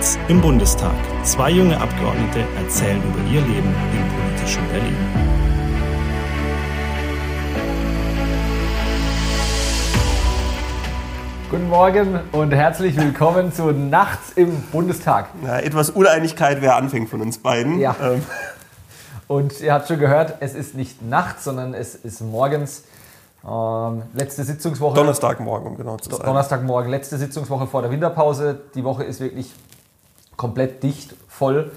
Nachts im Bundestag. Zwei junge Abgeordnete erzählen über ihr Leben im politischen Berlin. Guten Morgen und herzlich willkommen zu Nachts im Bundestag. Ja, etwas Uneinigkeit, wer anfängt von uns beiden. Ja. Ähm, Und ihr habt schon gehört, es ist nicht nachts, sondern es ist morgens. Ähm, letzte Sitzungswoche. Donnerstagmorgen, um genau zu sein. Donnerstagmorgen, letzte Sitzungswoche vor der Winterpause. Die Woche ist wirklich komplett dicht, voll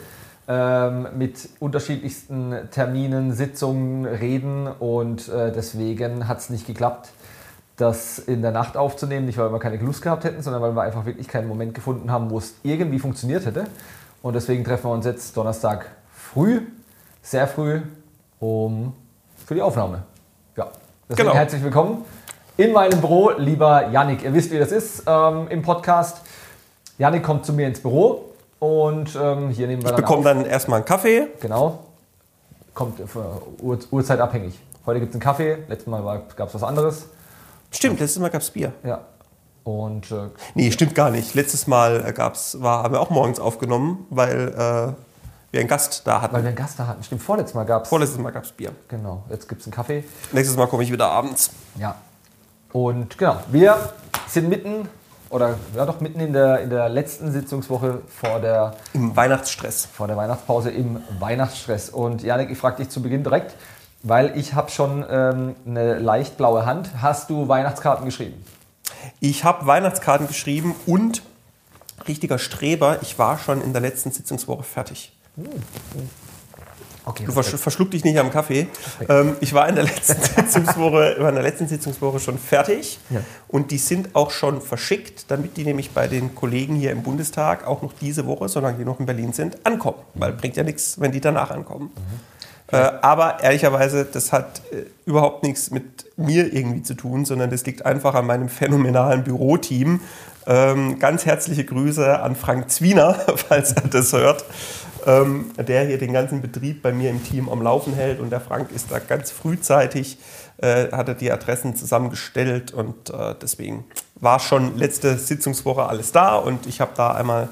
ähm, mit unterschiedlichsten Terminen, Sitzungen, Reden und äh, deswegen hat es nicht geklappt, das in der Nacht aufzunehmen. Nicht, weil wir keine Lust gehabt hätten, sondern weil wir einfach wirklich keinen Moment gefunden haben, wo es irgendwie funktioniert hätte. Und deswegen treffen wir uns jetzt Donnerstag früh, sehr früh, um für die Aufnahme. Ja, deswegen Genau. herzlich willkommen in meinem Büro, lieber Yannick. Ihr wisst, wie das ist ähm, im Podcast. Yannick kommt zu mir ins Büro und ähm, hier nehmen wir Ich dann bekomme auf. dann erstmal einen Kaffee. Genau. Kommt äh, Uhr, Uhrzeit abhängig. Heute gibt es einen Kaffee, letztes Mal gab es was anderes. Stimmt, letztes Mal gab es Bier. Ja. Und äh, Nee, stimmt gar nicht. Letztes Mal äh, gab's, war, haben wir auch morgens aufgenommen, weil äh, wir einen Gast da weil hatten. wir einen Gast da hatten. Stimmt, vorletztes Mal gab es. Vorletztes Mal gab es Bier. Genau, jetzt gibt es einen Kaffee. Nächstes Mal komme ich wieder abends. Ja. Und genau, wir sind mitten, oder ja doch mitten in der, in der letzten Sitzungswoche vor der, Im Weihnachtsstress. vor der Weihnachtspause im Weihnachtsstress. Und Janik, ich frage dich zu Beginn direkt, weil ich habe schon ähm, eine leicht blaue Hand. Hast du Weihnachtskarten geschrieben? Ich habe Weihnachtskarten geschrieben und richtiger Streber, ich war schon in der letzten Sitzungswoche fertig. Okay. Du versch verschluck dich nicht am Kaffee. Ähm, ich war in der letzten Sitzungswoche, war in der letzten Sitzungswoche schon fertig Ja. und die sind auch schon verschickt, damit die nämlich bei den Kollegen hier im Bundestag auch noch diese Woche, solange die noch in Berlin sind, ankommen. Weil bringt ja nichts, wenn die danach ankommen. Äh, aber ehrlicherweise, das hat äh, überhaupt nichts mit mir irgendwie zu tun, sondern das liegt einfach an meinem phänomenalen Büroteam. Ähm, ganz herzliche Grüße an Frank Zwiener, falls er das hört, ähm, der hier den ganzen Betrieb bei mir im Team am Laufen hält. Und der Frank ist da ganz frühzeitig, äh, hat er die Adressen zusammengestellt und äh, deswegen war schon letzte Sitzungswoche alles da und ich habe da einmal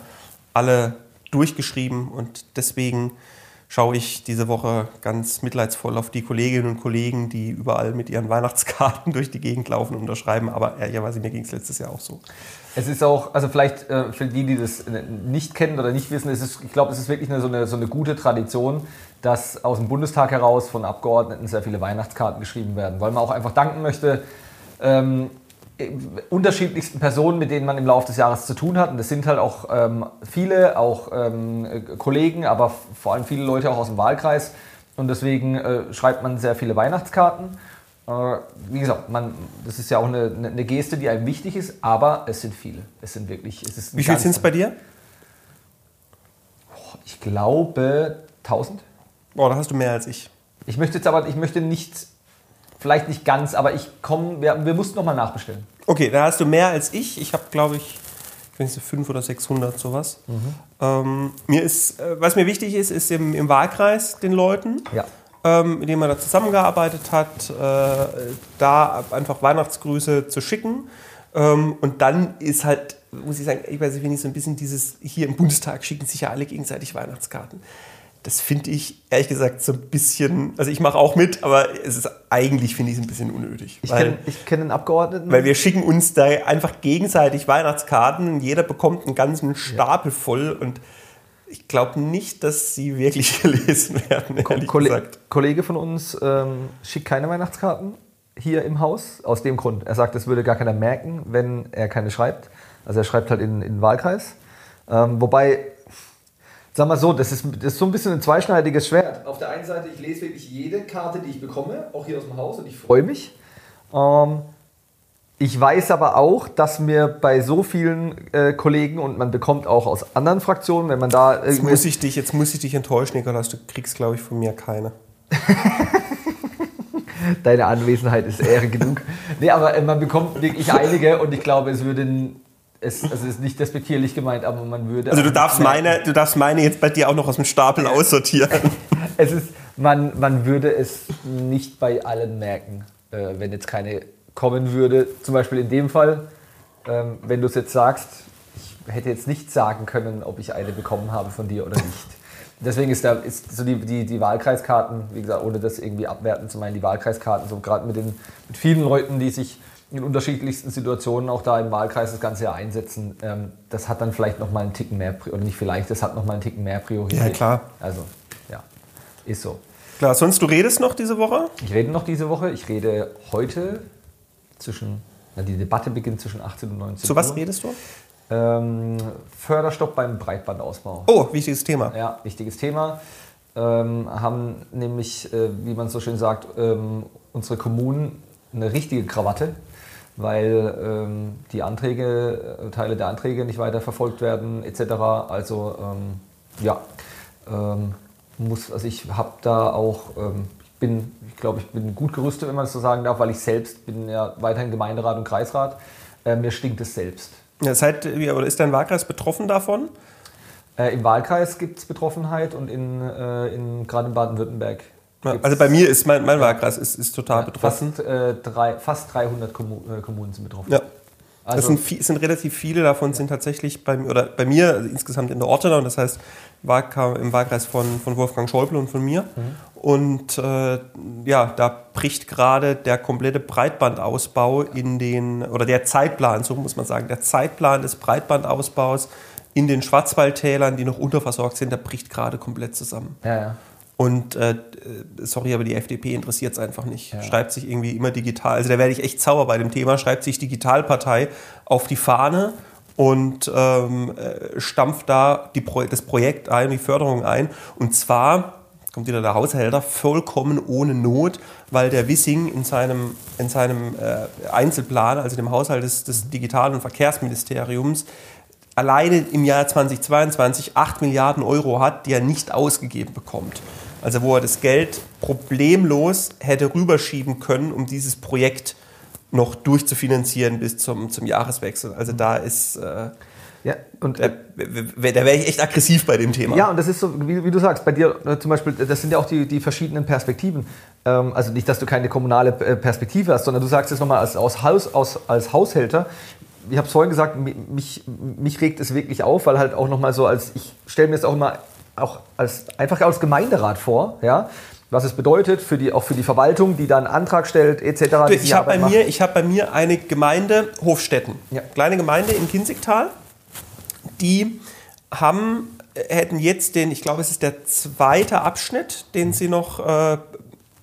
alle durchgeschrieben und deswegen schaue ich diese Woche ganz mitleidsvoll auf die Kolleginnen und Kollegen, die überall mit ihren Weihnachtskarten durch die Gegend laufen und unterschreiben. Aber ehrlicherweise, mir ging es letztes Jahr auch so. Es ist auch, also vielleicht äh, für die, die das äh, nicht kennen oder nicht wissen, es ist, ich glaube, es ist wirklich eine, so, eine, so eine gute Tradition, dass aus dem Bundestag heraus von Abgeordneten sehr viele Weihnachtskarten geschrieben werden, weil man auch einfach danken möchte, ähm, äh, unterschiedlichsten Personen, mit denen man im Laufe des Jahres zu tun hat. Und das sind halt auch ähm, viele, auch ähm, äh, Kollegen, aber vor allem viele Leute auch aus dem Wahlkreis. Und deswegen äh, schreibt man sehr viele Weihnachtskarten. Äh, wie gesagt, man, das ist ja auch eine, eine Geste, die einem wichtig ist, aber es sind viele. Es sind wirklich. Es ist Wie viel sind es bei dir? Ich glaube 1000. Oh, da hast du mehr als ich. Ich möchte jetzt aber, ich möchte nicht, vielleicht nicht ganz, aber ich komme, wir, wir mussten nochmal nachbestellen. Okay, da hast du mehr als ich. Ich habe, glaube ich, ich weiß nicht, so 500 oder 600 sowas. Ähm, mir ist, äh, was mir wichtig ist, ist im, im Wahlkreis den Leuten, Ja. Ähm, mit denen man da zusammengearbeitet hat, äh, da einfach Weihnachtsgrüße zu schicken. Ähm, und dann ist halt, muss ich sagen, ich weiß nicht, wenn ich so ein bisschen dieses, hier im Bundestag schicken sich ja alle gegenseitig Weihnachtskarten. Das finde ich, ehrlich gesagt, so ein bisschen, also ich mache auch mit, aber es ist eigentlich, finde ich es ein bisschen unnötig. Ich weil- kenne ich kenn einen Abgeordneten. weil wir schicken uns da einfach gegenseitig Weihnachtskarten und jeder bekommt einen ganzen Stapel voll und ich glaube nicht, dass sie wirklich gelesen werden, Kolle. Kollege von uns ähm, schickt keine Weihnachtskarten hier im Haus. Aus dem Grund. Er sagt, es würde gar keiner merken, wenn er keine schreibt. Also er schreibt halt in, in den Wahlkreis. Ähm, wobei, sag mal so, das ist, das ist so ein bisschen ein zweischneidiges Schwert. Auf der einen Seite, ich lese wirklich jede Karte, die ich bekomme, auch hier aus dem Haus, und ich freue mich. Ähm, ich weiß aber auch, dass mir bei so vielen äh, Kollegen und man bekommt auch aus anderen Fraktionen, wenn man da Jetzt muss ich dich, jetzt muss ich dich enttäuschen, Nikolaus. Du kriegst, glaube ich, von mir keine. Deine Anwesenheit ist Ehre genug. Nee, aber äh, man bekommt wirklich einige und ich glaube, es würde. Es, also es ist nicht despektierlich gemeint, aber man würde. Also du darfst meine, du darfst meine jetzt bei dir auch noch aus dem Stapel aussortieren. Es ist, man, man würde es nicht bei allen merken, äh, wenn jetzt keine kommen würde. Zum Beispiel in dem Fall, ähm, wenn du es jetzt sagst, ich hätte jetzt nicht sagen können, ob ich eine bekommen habe von dir oder nicht. Deswegen ist, da, ist so die, die, die Wahlkreiskarten, wie gesagt, ohne das irgendwie abwerten zu meinen, die Wahlkreiskarten, so gerade mit, den, mit vielen Leuten, die sich in unterschiedlichsten Situationen auch da im Wahlkreis das ganze einsetzen, ähm, das hat dann vielleicht noch mal einen Ticken mehr, oder nicht vielleicht, das hat noch mal einen Ticken mehr Priorität. Ja, klar. Also, ja, ist so. Klar, sonst du redest noch diese Woche? Ich rede noch diese Woche. Ich rede heute zwischen, na, die Debatte beginnt zwischen 18 und 19 Zu was Uhr. redest du? Ähm, Förderstopp beim Breitbandausbau. Oh, wichtiges Thema. Ja, wichtiges Thema. Ähm, haben nämlich, äh, wie man so schön sagt, ähm, unsere Kommunen eine richtige Krawatte, weil ähm, die Anträge, äh, Teile der Anträge nicht weiter verfolgt werden etc. Also ähm, ja, ähm, muss, also ich habe da auch, bin, ich glaube, ich bin gut gerüstet, wenn man es so sagen darf, weil ich selbst bin ja weiterhin Gemeinderat und Kreisrat. Äh, mir stinkt es selbst. Ja, seid, oder ist dein Wahlkreis betroffen davon? Äh, Im Wahlkreis gibt es Betroffenheit und in, äh, in, gerade in Baden-Württemberg. Ja, Also bei mir ist mein, mein Wahlkreis ist, ist total betroffen. Fast, äh, drei, fast 300 Kommu äh, Kommunen sind betroffen. Ja. Das Also, sind, vi- sind relativ viele davon sind tatsächlich bei mir, oder bei mir also insgesamt in der Ortenau, das heißt im Wahlkreis von, von Wolfgang Schäuble und von mir. Und äh, ja, da bricht gerade der komplette Breitbandausbau in den, oder der Zeitplan, so muss man sagen, der Zeitplan des Breitbandausbaus in den Schwarzwaldtälern, die noch unterversorgt sind, der bricht gerade komplett zusammen. ja, ja. Und äh, sorry, aber die FDP interessiert es einfach nicht. Schreibt sich irgendwie immer digital. Also da werde ich echt sauer bei dem Thema. Schreibt sich Digitalpartei auf die Fahne und ähm, äh, stampft da Pro das Projekt ein, die Förderung ein. Und zwar kommt wieder der Haushälter vollkommen ohne Not, weil der Wissing in seinem, in seinem äh, Einzelplan, also dem Haushalt des, des Digital- und Verkehrsministeriums, alleine im Jahr 2022 8 Milliarden Euro hat, die er nicht ausgegeben bekommt. Also wo er das Geld problemlos hätte rüberschieben können, um dieses Projekt noch durchzufinanzieren bis zum, zum Jahreswechsel. Also da ist, äh, ja, und, da, w- da wäre ich echt aggressiv bei dem Thema. ja, und das ist so, wie, wie du sagst, bei dir äh, zum Beispiel, das sind ja auch die, die verschiedenen Perspektiven. Ähm, also nicht, dass du keine kommunale äh, Perspektive hast, sondern du sagst es nochmal als, aus Haus, aus, als Haushälter. Ich habe es vorhin gesagt, mi- mich, mich regt es wirklich auf, weil halt auch nochmal so als, ich stelle mir es auch immer auch als, einfach als Gemeinderat vor, ja, was es bedeutet, für die, auch für die Verwaltung, die dann einen Antrag stellt, etc. Du, ich habe bei, mir- ich hab bei mir eine Gemeinde, Hofstetten, Ja. kleine Gemeinde in Kinzigtal, die haben, äh, hätten jetzt den, ich glaube, es ist der zweite Abschnitt, den sie noch, äh,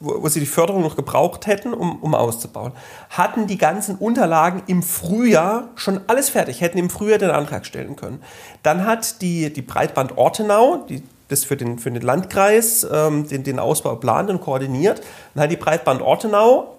wo, wo sie die Förderung noch gebraucht hätten, um, um auszubauen, hatten die ganzen Unterlagen im Frühjahr schon alles fertig, hätten im Frühjahr den Antrag stellen können. Dann hat die, die Breitband Ortenau, die das für den, für den Landkreis ähm, den, den Ausbau plant und koordiniert, dann hat die Breitband Ortenau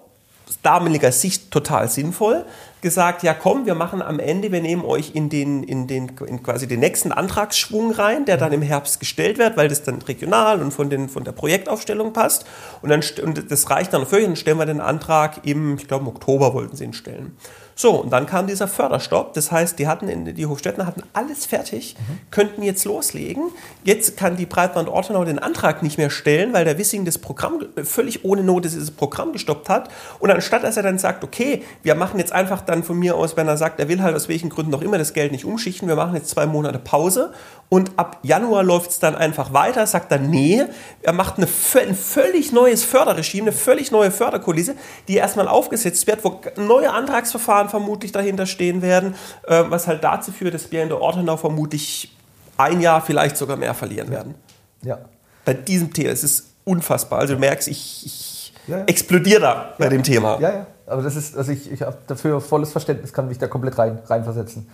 aus damaliger Sicht total sinnvoll, gesagt, ja komm, wir machen am Ende, wir nehmen euch in den, in den in quasi den nächsten Antragsschwung rein, der dann im Herbst gestellt wird, weil das dann regional und von, den, von der Projektaufstellung passt. Und, dann, und das reicht dann völlig, dann stellen wir den Antrag im, ich glaube im Oktober wollten sie ihn stellen. So, und dann kam dieser Förderstopp. Das heißt, die hatten in, die Hofstädter hatten alles fertig, könnten jetzt loslegen. Jetzt kann die Breitband Ortenau den Antrag nicht mehr stellen, weil der Wissing das Programm äh, völlig ohne Not dieses Programm gestoppt hat. Und anstatt dass er dann sagt, okay, wir machen jetzt einfach dann von mir aus, wenn er sagt, er will halt aus welchen Gründen auch immer das Geld nicht umschichten, wir machen jetzt zwei Monate Pause und ab Januar läuft es dann einfach weiter, sagt dann, nee, er macht eine, ein völlig neues Förderregime, eine völlig neue Förderkulisse, die erstmal aufgesetzt wird, wo neue Antragsverfahren vermutlich dahinter stehen werden, äh, was halt dazu führt, dass wir in der Ortenau vermutlich ein Jahr, vielleicht sogar mehr verlieren werden. Ja. Bei diesem Thema, es ist unfassbar. Also du merkst, ich, ich Ja, ja. explodiere da bei dem Thema. Ja, ja. Aber das ist, also ich, ich habe dafür volles Verständnis, kann mich da komplett rein, reinversetzen.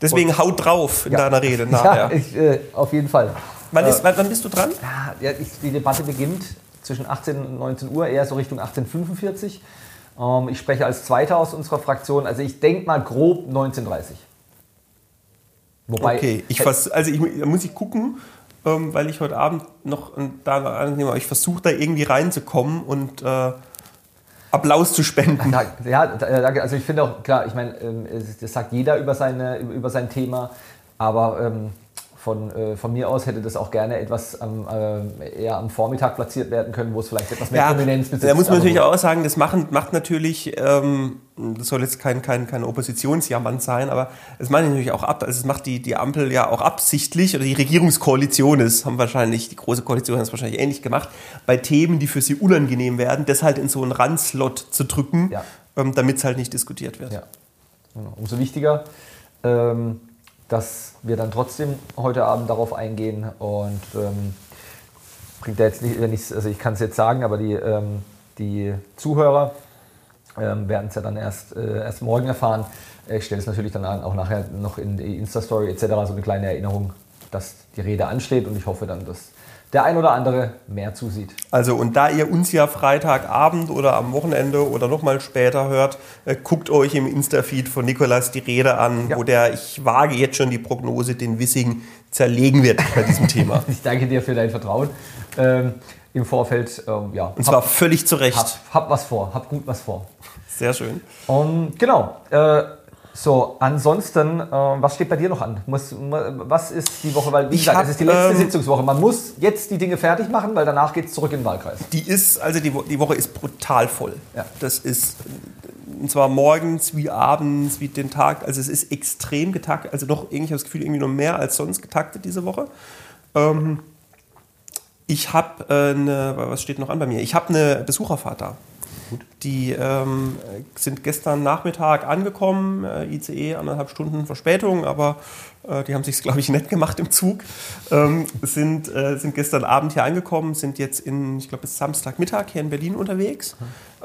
Deswegen haut drauf in Ja. deiner Rede Ja, nachher. ich, äh, auf jeden Fall. wann, ist, wann, wann bist du dran? Ja, ich, die Debatte beginnt zwischen 18 und 19 Uhr, eher so Richtung 1845. Ähm, ich spreche als Zweiter aus unserer Fraktion, also ich denke mal grob 1930. Wobei, Okay, ich vers also ich, da muss ich gucken, ähm, weil ich heute Abend noch da annehme. Ich versuche da irgendwie reinzukommen und äh, Applaus zu spenden. Ja, ja, da- danke. Also ich finde auch, klar, ich meine, ähm, das sagt jeder über, seine, über sein Thema, aber ähm, von, äh, von mir aus hätte das auch gerne etwas am, äh, eher am Vormittag platziert werden können, wo es vielleicht etwas mehr Ja, Prominenz besitzt. da muss man natürlich auch sagen, das machen, macht natürlich, ähm, das soll jetzt kein, kein, kein Oppositionsjammernd sein, aber es macht natürlich auch ab, also es macht die, die Ampel ja auch absichtlich, oder die Regierungskoalition ist, haben wahrscheinlich, die große Koalition hat es wahrscheinlich ähnlich gemacht, bei Themen, die für sie unangenehm werden, das halt in so einen Randslot zu drücken, Ja. ähm, damit es halt nicht diskutiert wird. Ja. Genau. Umso wichtiger, ähm, dass wir dann trotzdem heute Abend darauf eingehen und ähm, bringt ja jetzt nicht, wenn also ich kann es jetzt sagen, aber die, ähm, die Zuhörer ähm, werden es ja dann erst, äh, erst morgen erfahren. Ich stelle es natürlich dann auch nachher noch in die Insta-Story etc. so eine kleine Erinnerung, dass die Rede ansteht und ich hoffe dann, dass der ein oder andere mehr zusieht. Also und da ihr uns ja Freitagabend oder am Wochenende oder nochmal später hört, äh, guckt euch im Insta-Feed von Nikolas die Rede an, Ja. wo der, ich wage jetzt schon die Prognose, den Wissing zerlegen wird bei diesem Thema. Ich danke dir für dein Vertrauen ähm, im Vorfeld. Ähm, ja, Und zwar völlig zu Recht. hab, hab was vor, hab gut was vor. Sehr schön. Und genau. Äh, so, ansonsten, äh, was steht bei dir noch an? Muss, was ist die Woche? Weil, wie Ich gesagt, hab, es ist die letzte ähm, Sitzungswoche. Man muss jetzt die Dinge fertig machen, weil danach geht es zurück in den Wahlkreis. Die ist, also die, die Woche ist brutal voll. Ja. Das ist äh, und zwar morgens wie abends, wie den Tag. Also es ist extrem getaktet, also noch irgendwie, ich habe das Gefühl, irgendwie noch mehr als sonst getaktet diese Woche. Ähm, ich habe äh, eine, was steht noch an bei mir? Ich habe eine Besucherfahrt da. Die ähm, sind gestern Nachmittag angekommen, äh, ICE anderthalb Stunden Verspätung, aber äh, die haben sich glaube ich, nett gemacht im Zug. Ähm, sind, äh, sind gestern Abend hier angekommen, sind jetzt in, ich glaube, bis Samstagmittag hier in Berlin unterwegs.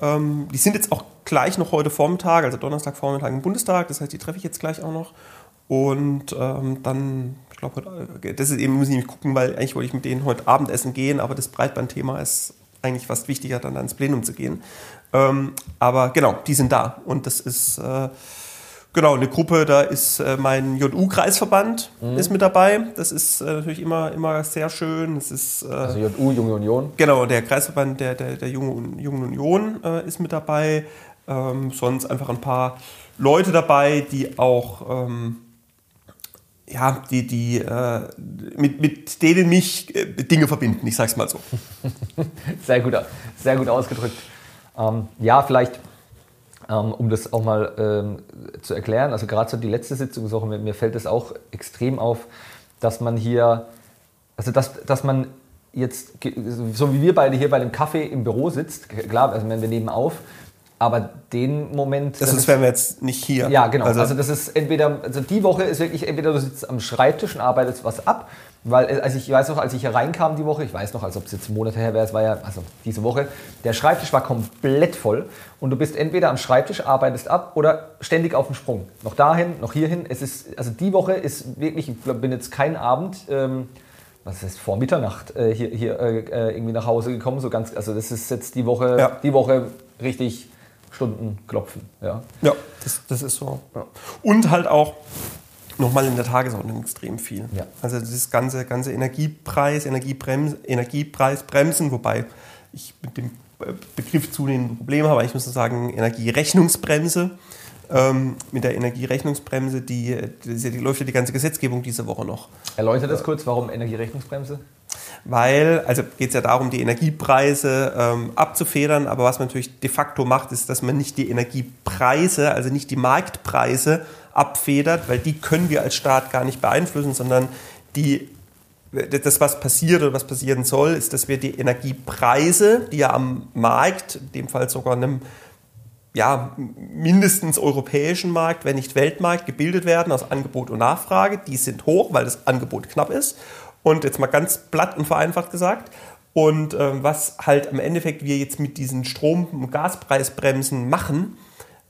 Ähm, die sind jetzt auch gleich noch heute Vormittag, also Donnerstagvormittag im Bundestag, das heißt, die treffe ich jetzt gleich auch noch. Und ähm, dann, ich glaube, heute- das ist eben, muss ich nämlich gucken, weil eigentlich wollte ich mit denen heute Abendessen gehen, aber das Breitbandthema ist eigentlich fast wichtiger, dann ans Plenum zu gehen. Ähm, aber genau, die sind da. Und das ist äh, genau eine Gruppe, da ist äh, mein JU-Kreisverband ist mit dabei. Das ist äh, natürlich immer, immer sehr schön. Das ist äh, Also JU, Junge Union. Genau, der Kreisverband der, der, der Jungen, Jungen Union äh, ist mit dabei. Ähm, sonst einfach ein paar Leute dabei, die auch, ähm, ja, die, die äh, mit, mit denen mich äh, Dinge verbinden, ich sag's mal so. Sehr gut, sehr gut ausgedrückt. Ähm, ja, vielleicht, ähm, um das auch mal ähm, zu erklären, also gerade so die letzte Sitzungswoche, mir, mir fällt es auch extrem auf, dass man hier, also dass, dass man jetzt, so wie wir beide hier bei dem Kaffee im Büro sitzt, klar, also wenn wir nehmen auf, aber den Moment... Das ist, wären wir jetzt nicht hier. Ja, genau. Also, Also, das ist entweder, also die Woche ist wirklich entweder du sitzt am Schreibtisch und arbeitest was ab, weil äh, also ich weiß noch, als ich hier reinkam die Woche, ich weiß noch, als ob es jetzt Monate her wäre, es war ja, also diese Woche, der Schreibtisch war komplett voll und du bist entweder am Schreibtisch, arbeitest ab oder ständig auf dem Sprung. Noch dahin, noch hierhin. Es ist, also die Woche ist wirklich, ich bin jetzt kein Abend, ähm, was heißt vor Mitternacht äh, hier, hier äh, äh, irgendwie nach Hause gekommen, so ganz, also das ist jetzt die Woche, Ja. die Woche richtig Stunden klopfen, ja. ja, das, das ist so. Ja. Und halt auch nochmal in der Tagesordnung extrem viel. Ja. Also dieses ganze, ganze Energiepreis, Energiebrems, Energiepreisbremsen, wobei ich mit dem Begriff zunehmend Probleme habe. Ich muss sagen, Energierechnungsbremse. Ähm, mit der Energierechnungsbremse, die, die, die läuft ja die ganze Gesetzgebung diese Woche noch. Erläutert das kurz, warum Energierechnungsbremse? Weil, also geht es ja darum, die Energiepreise ähm, abzufedern, aber was man natürlich de facto macht, ist, dass man nicht die Energiepreise, also nicht die Marktpreise abfedert, weil die können wir als Staat gar nicht beeinflussen, sondern die, das, was passiert oder was passieren soll, ist, dass wir die Energiepreise, die ja am Markt, in dem Fall sogar einem ja, mindestens europäischen Markt, wenn nicht Weltmarkt, gebildet werden aus Angebot und Nachfrage. Die sind hoch, weil das Angebot knapp ist. Und jetzt mal ganz platt und vereinfacht gesagt. Und ähm, was halt im Endeffekt wir jetzt mit diesen Strom- und Gaspreisbremsen machen,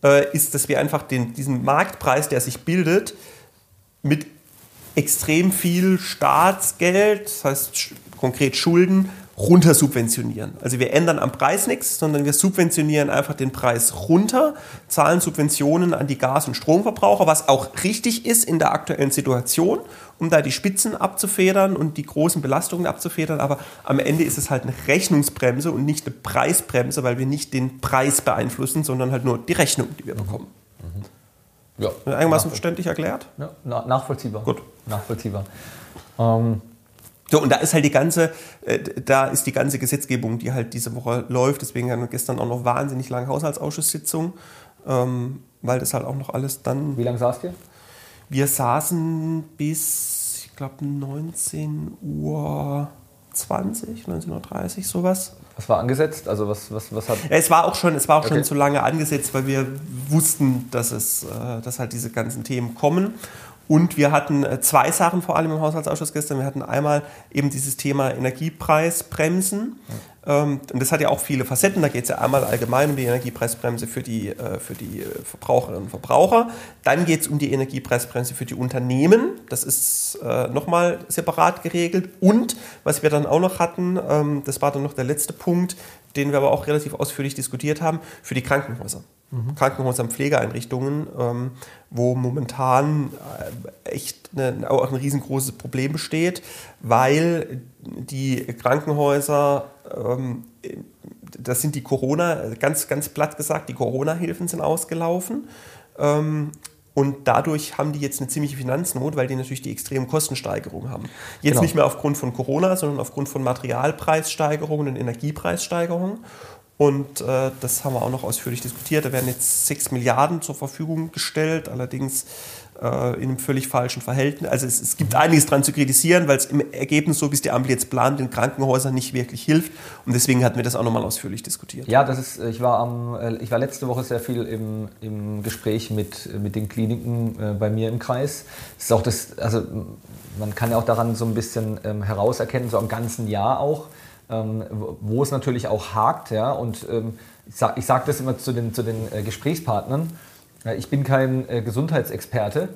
äh, ist, dass wir einfach den, diesen Marktpreis, der sich bildet, mit extrem viel Staatsgeld, das heißt konkret Schulden, runter subventionieren. Also wir ändern am Preis nichts, sondern wir subventionieren einfach den Preis runter, zahlen Subventionen an die Gas- und Stromverbraucher, was auch richtig ist in der aktuellen Situation, um da die Spitzen abzufedern und die großen Belastungen abzufedern. Aber am Ende ist es halt eine Rechnungsbremse und nicht eine Preisbremse, weil wir nicht den Preis beeinflussen, sondern halt nur die Rechnung, die wir bekommen. Ja. Einigermaßen verständlich erklärt? Ja, na, nachvollziehbar. Gut. Nachvollziehbar. Ähm, so, und da ist halt die ganze, äh, da ist die ganze Gesetzgebung, die halt diese Woche läuft. Deswegen hatten wir gestern auch noch wahnsinnig lange Haushaltsausschusssitzung, ähm, weil das halt auch noch alles dann. wie lange saßt ihr? Wir saßen bis, ich glaube, 19 Uhr 20, 19.30 Uhr, sowas. Was war angesetzt? Also was, was, was hat. Ja, es war auch schon, es war auch Okay. schon zu lange angesetzt, weil wir wussten, dass es, äh, dass halt diese ganzen Themen kommen. Und wir hatten äh, zwei Sachen vor allem im Haushaltsausschuss gestern. Wir hatten einmal eben dieses Thema Energiepreisbremsen. Ähm, Und das hat ja auch viele Facetten. Da geht es ja einmal allgemein um die Energiepreisbremse für die, äh, für die äh, Verbraucherinnen und Verbraucher. Dann geht es um die Energiepreisbremse für die Unternehmen. Das ist nochmal separat geregelt. Und was wir dann auch noch hatten, ähm, das war dann noch der letzte Punkt, den wir aber auch relativ ausführlich diskutiert haben, für die Krankenhäuser. Krankenhäuser und Pflegeeinrichtungen, ähm, wo momentan äh, echt eine, auch ein riesengroßes Problem besteht, weil die Krankenhäuser, ähm, das sind die Corona, ganz, ganz platt gesagt, die Corona-Hilfen sind ausgelaufen. Ähm, und dadurch haben die jetzt eine ziemliche Finanznot, weil die natürlich die extremen Kostensteigerungen haben. Jetzt Genau. nicht mehr aufgrund von Corona, sondern aufgrund von Materialpreissteigerungen und Energiepreissteigerungen. Und äh, das haben wir auch noch ausführlich diskutiert. Da werden jetzt 6 Milliarden zur Verfügung gestellt, allerdings äh, in einem völlig falschen Verhältnis. Also es, es gibt einiges dran zu kritisieren, weil es im Ergebnis, so wie es die Ampel jetzt plant, den Krankenhäusern nicht wirklich hilft. Und deswegen hatten wir das auch nochmal ausführlich diskutiert. Ja, das ist, ich war am, äh, ich war letzte Woche sehr viel im, im Gespräch mit, mit den Kliniken äh, bei mir im Kreis. Das ist auch das, also man kann ja auch daran so ein bisschen ähm, herauserkennen, so am ganzen Jahr auch, ähm, wo- es natürlich auch hakt, ja. Und ähm, ich sage ich sag das immer zu den, zu den äh, Gesprächspartnern. Ich bin kein äh, Gesundheitsexperte.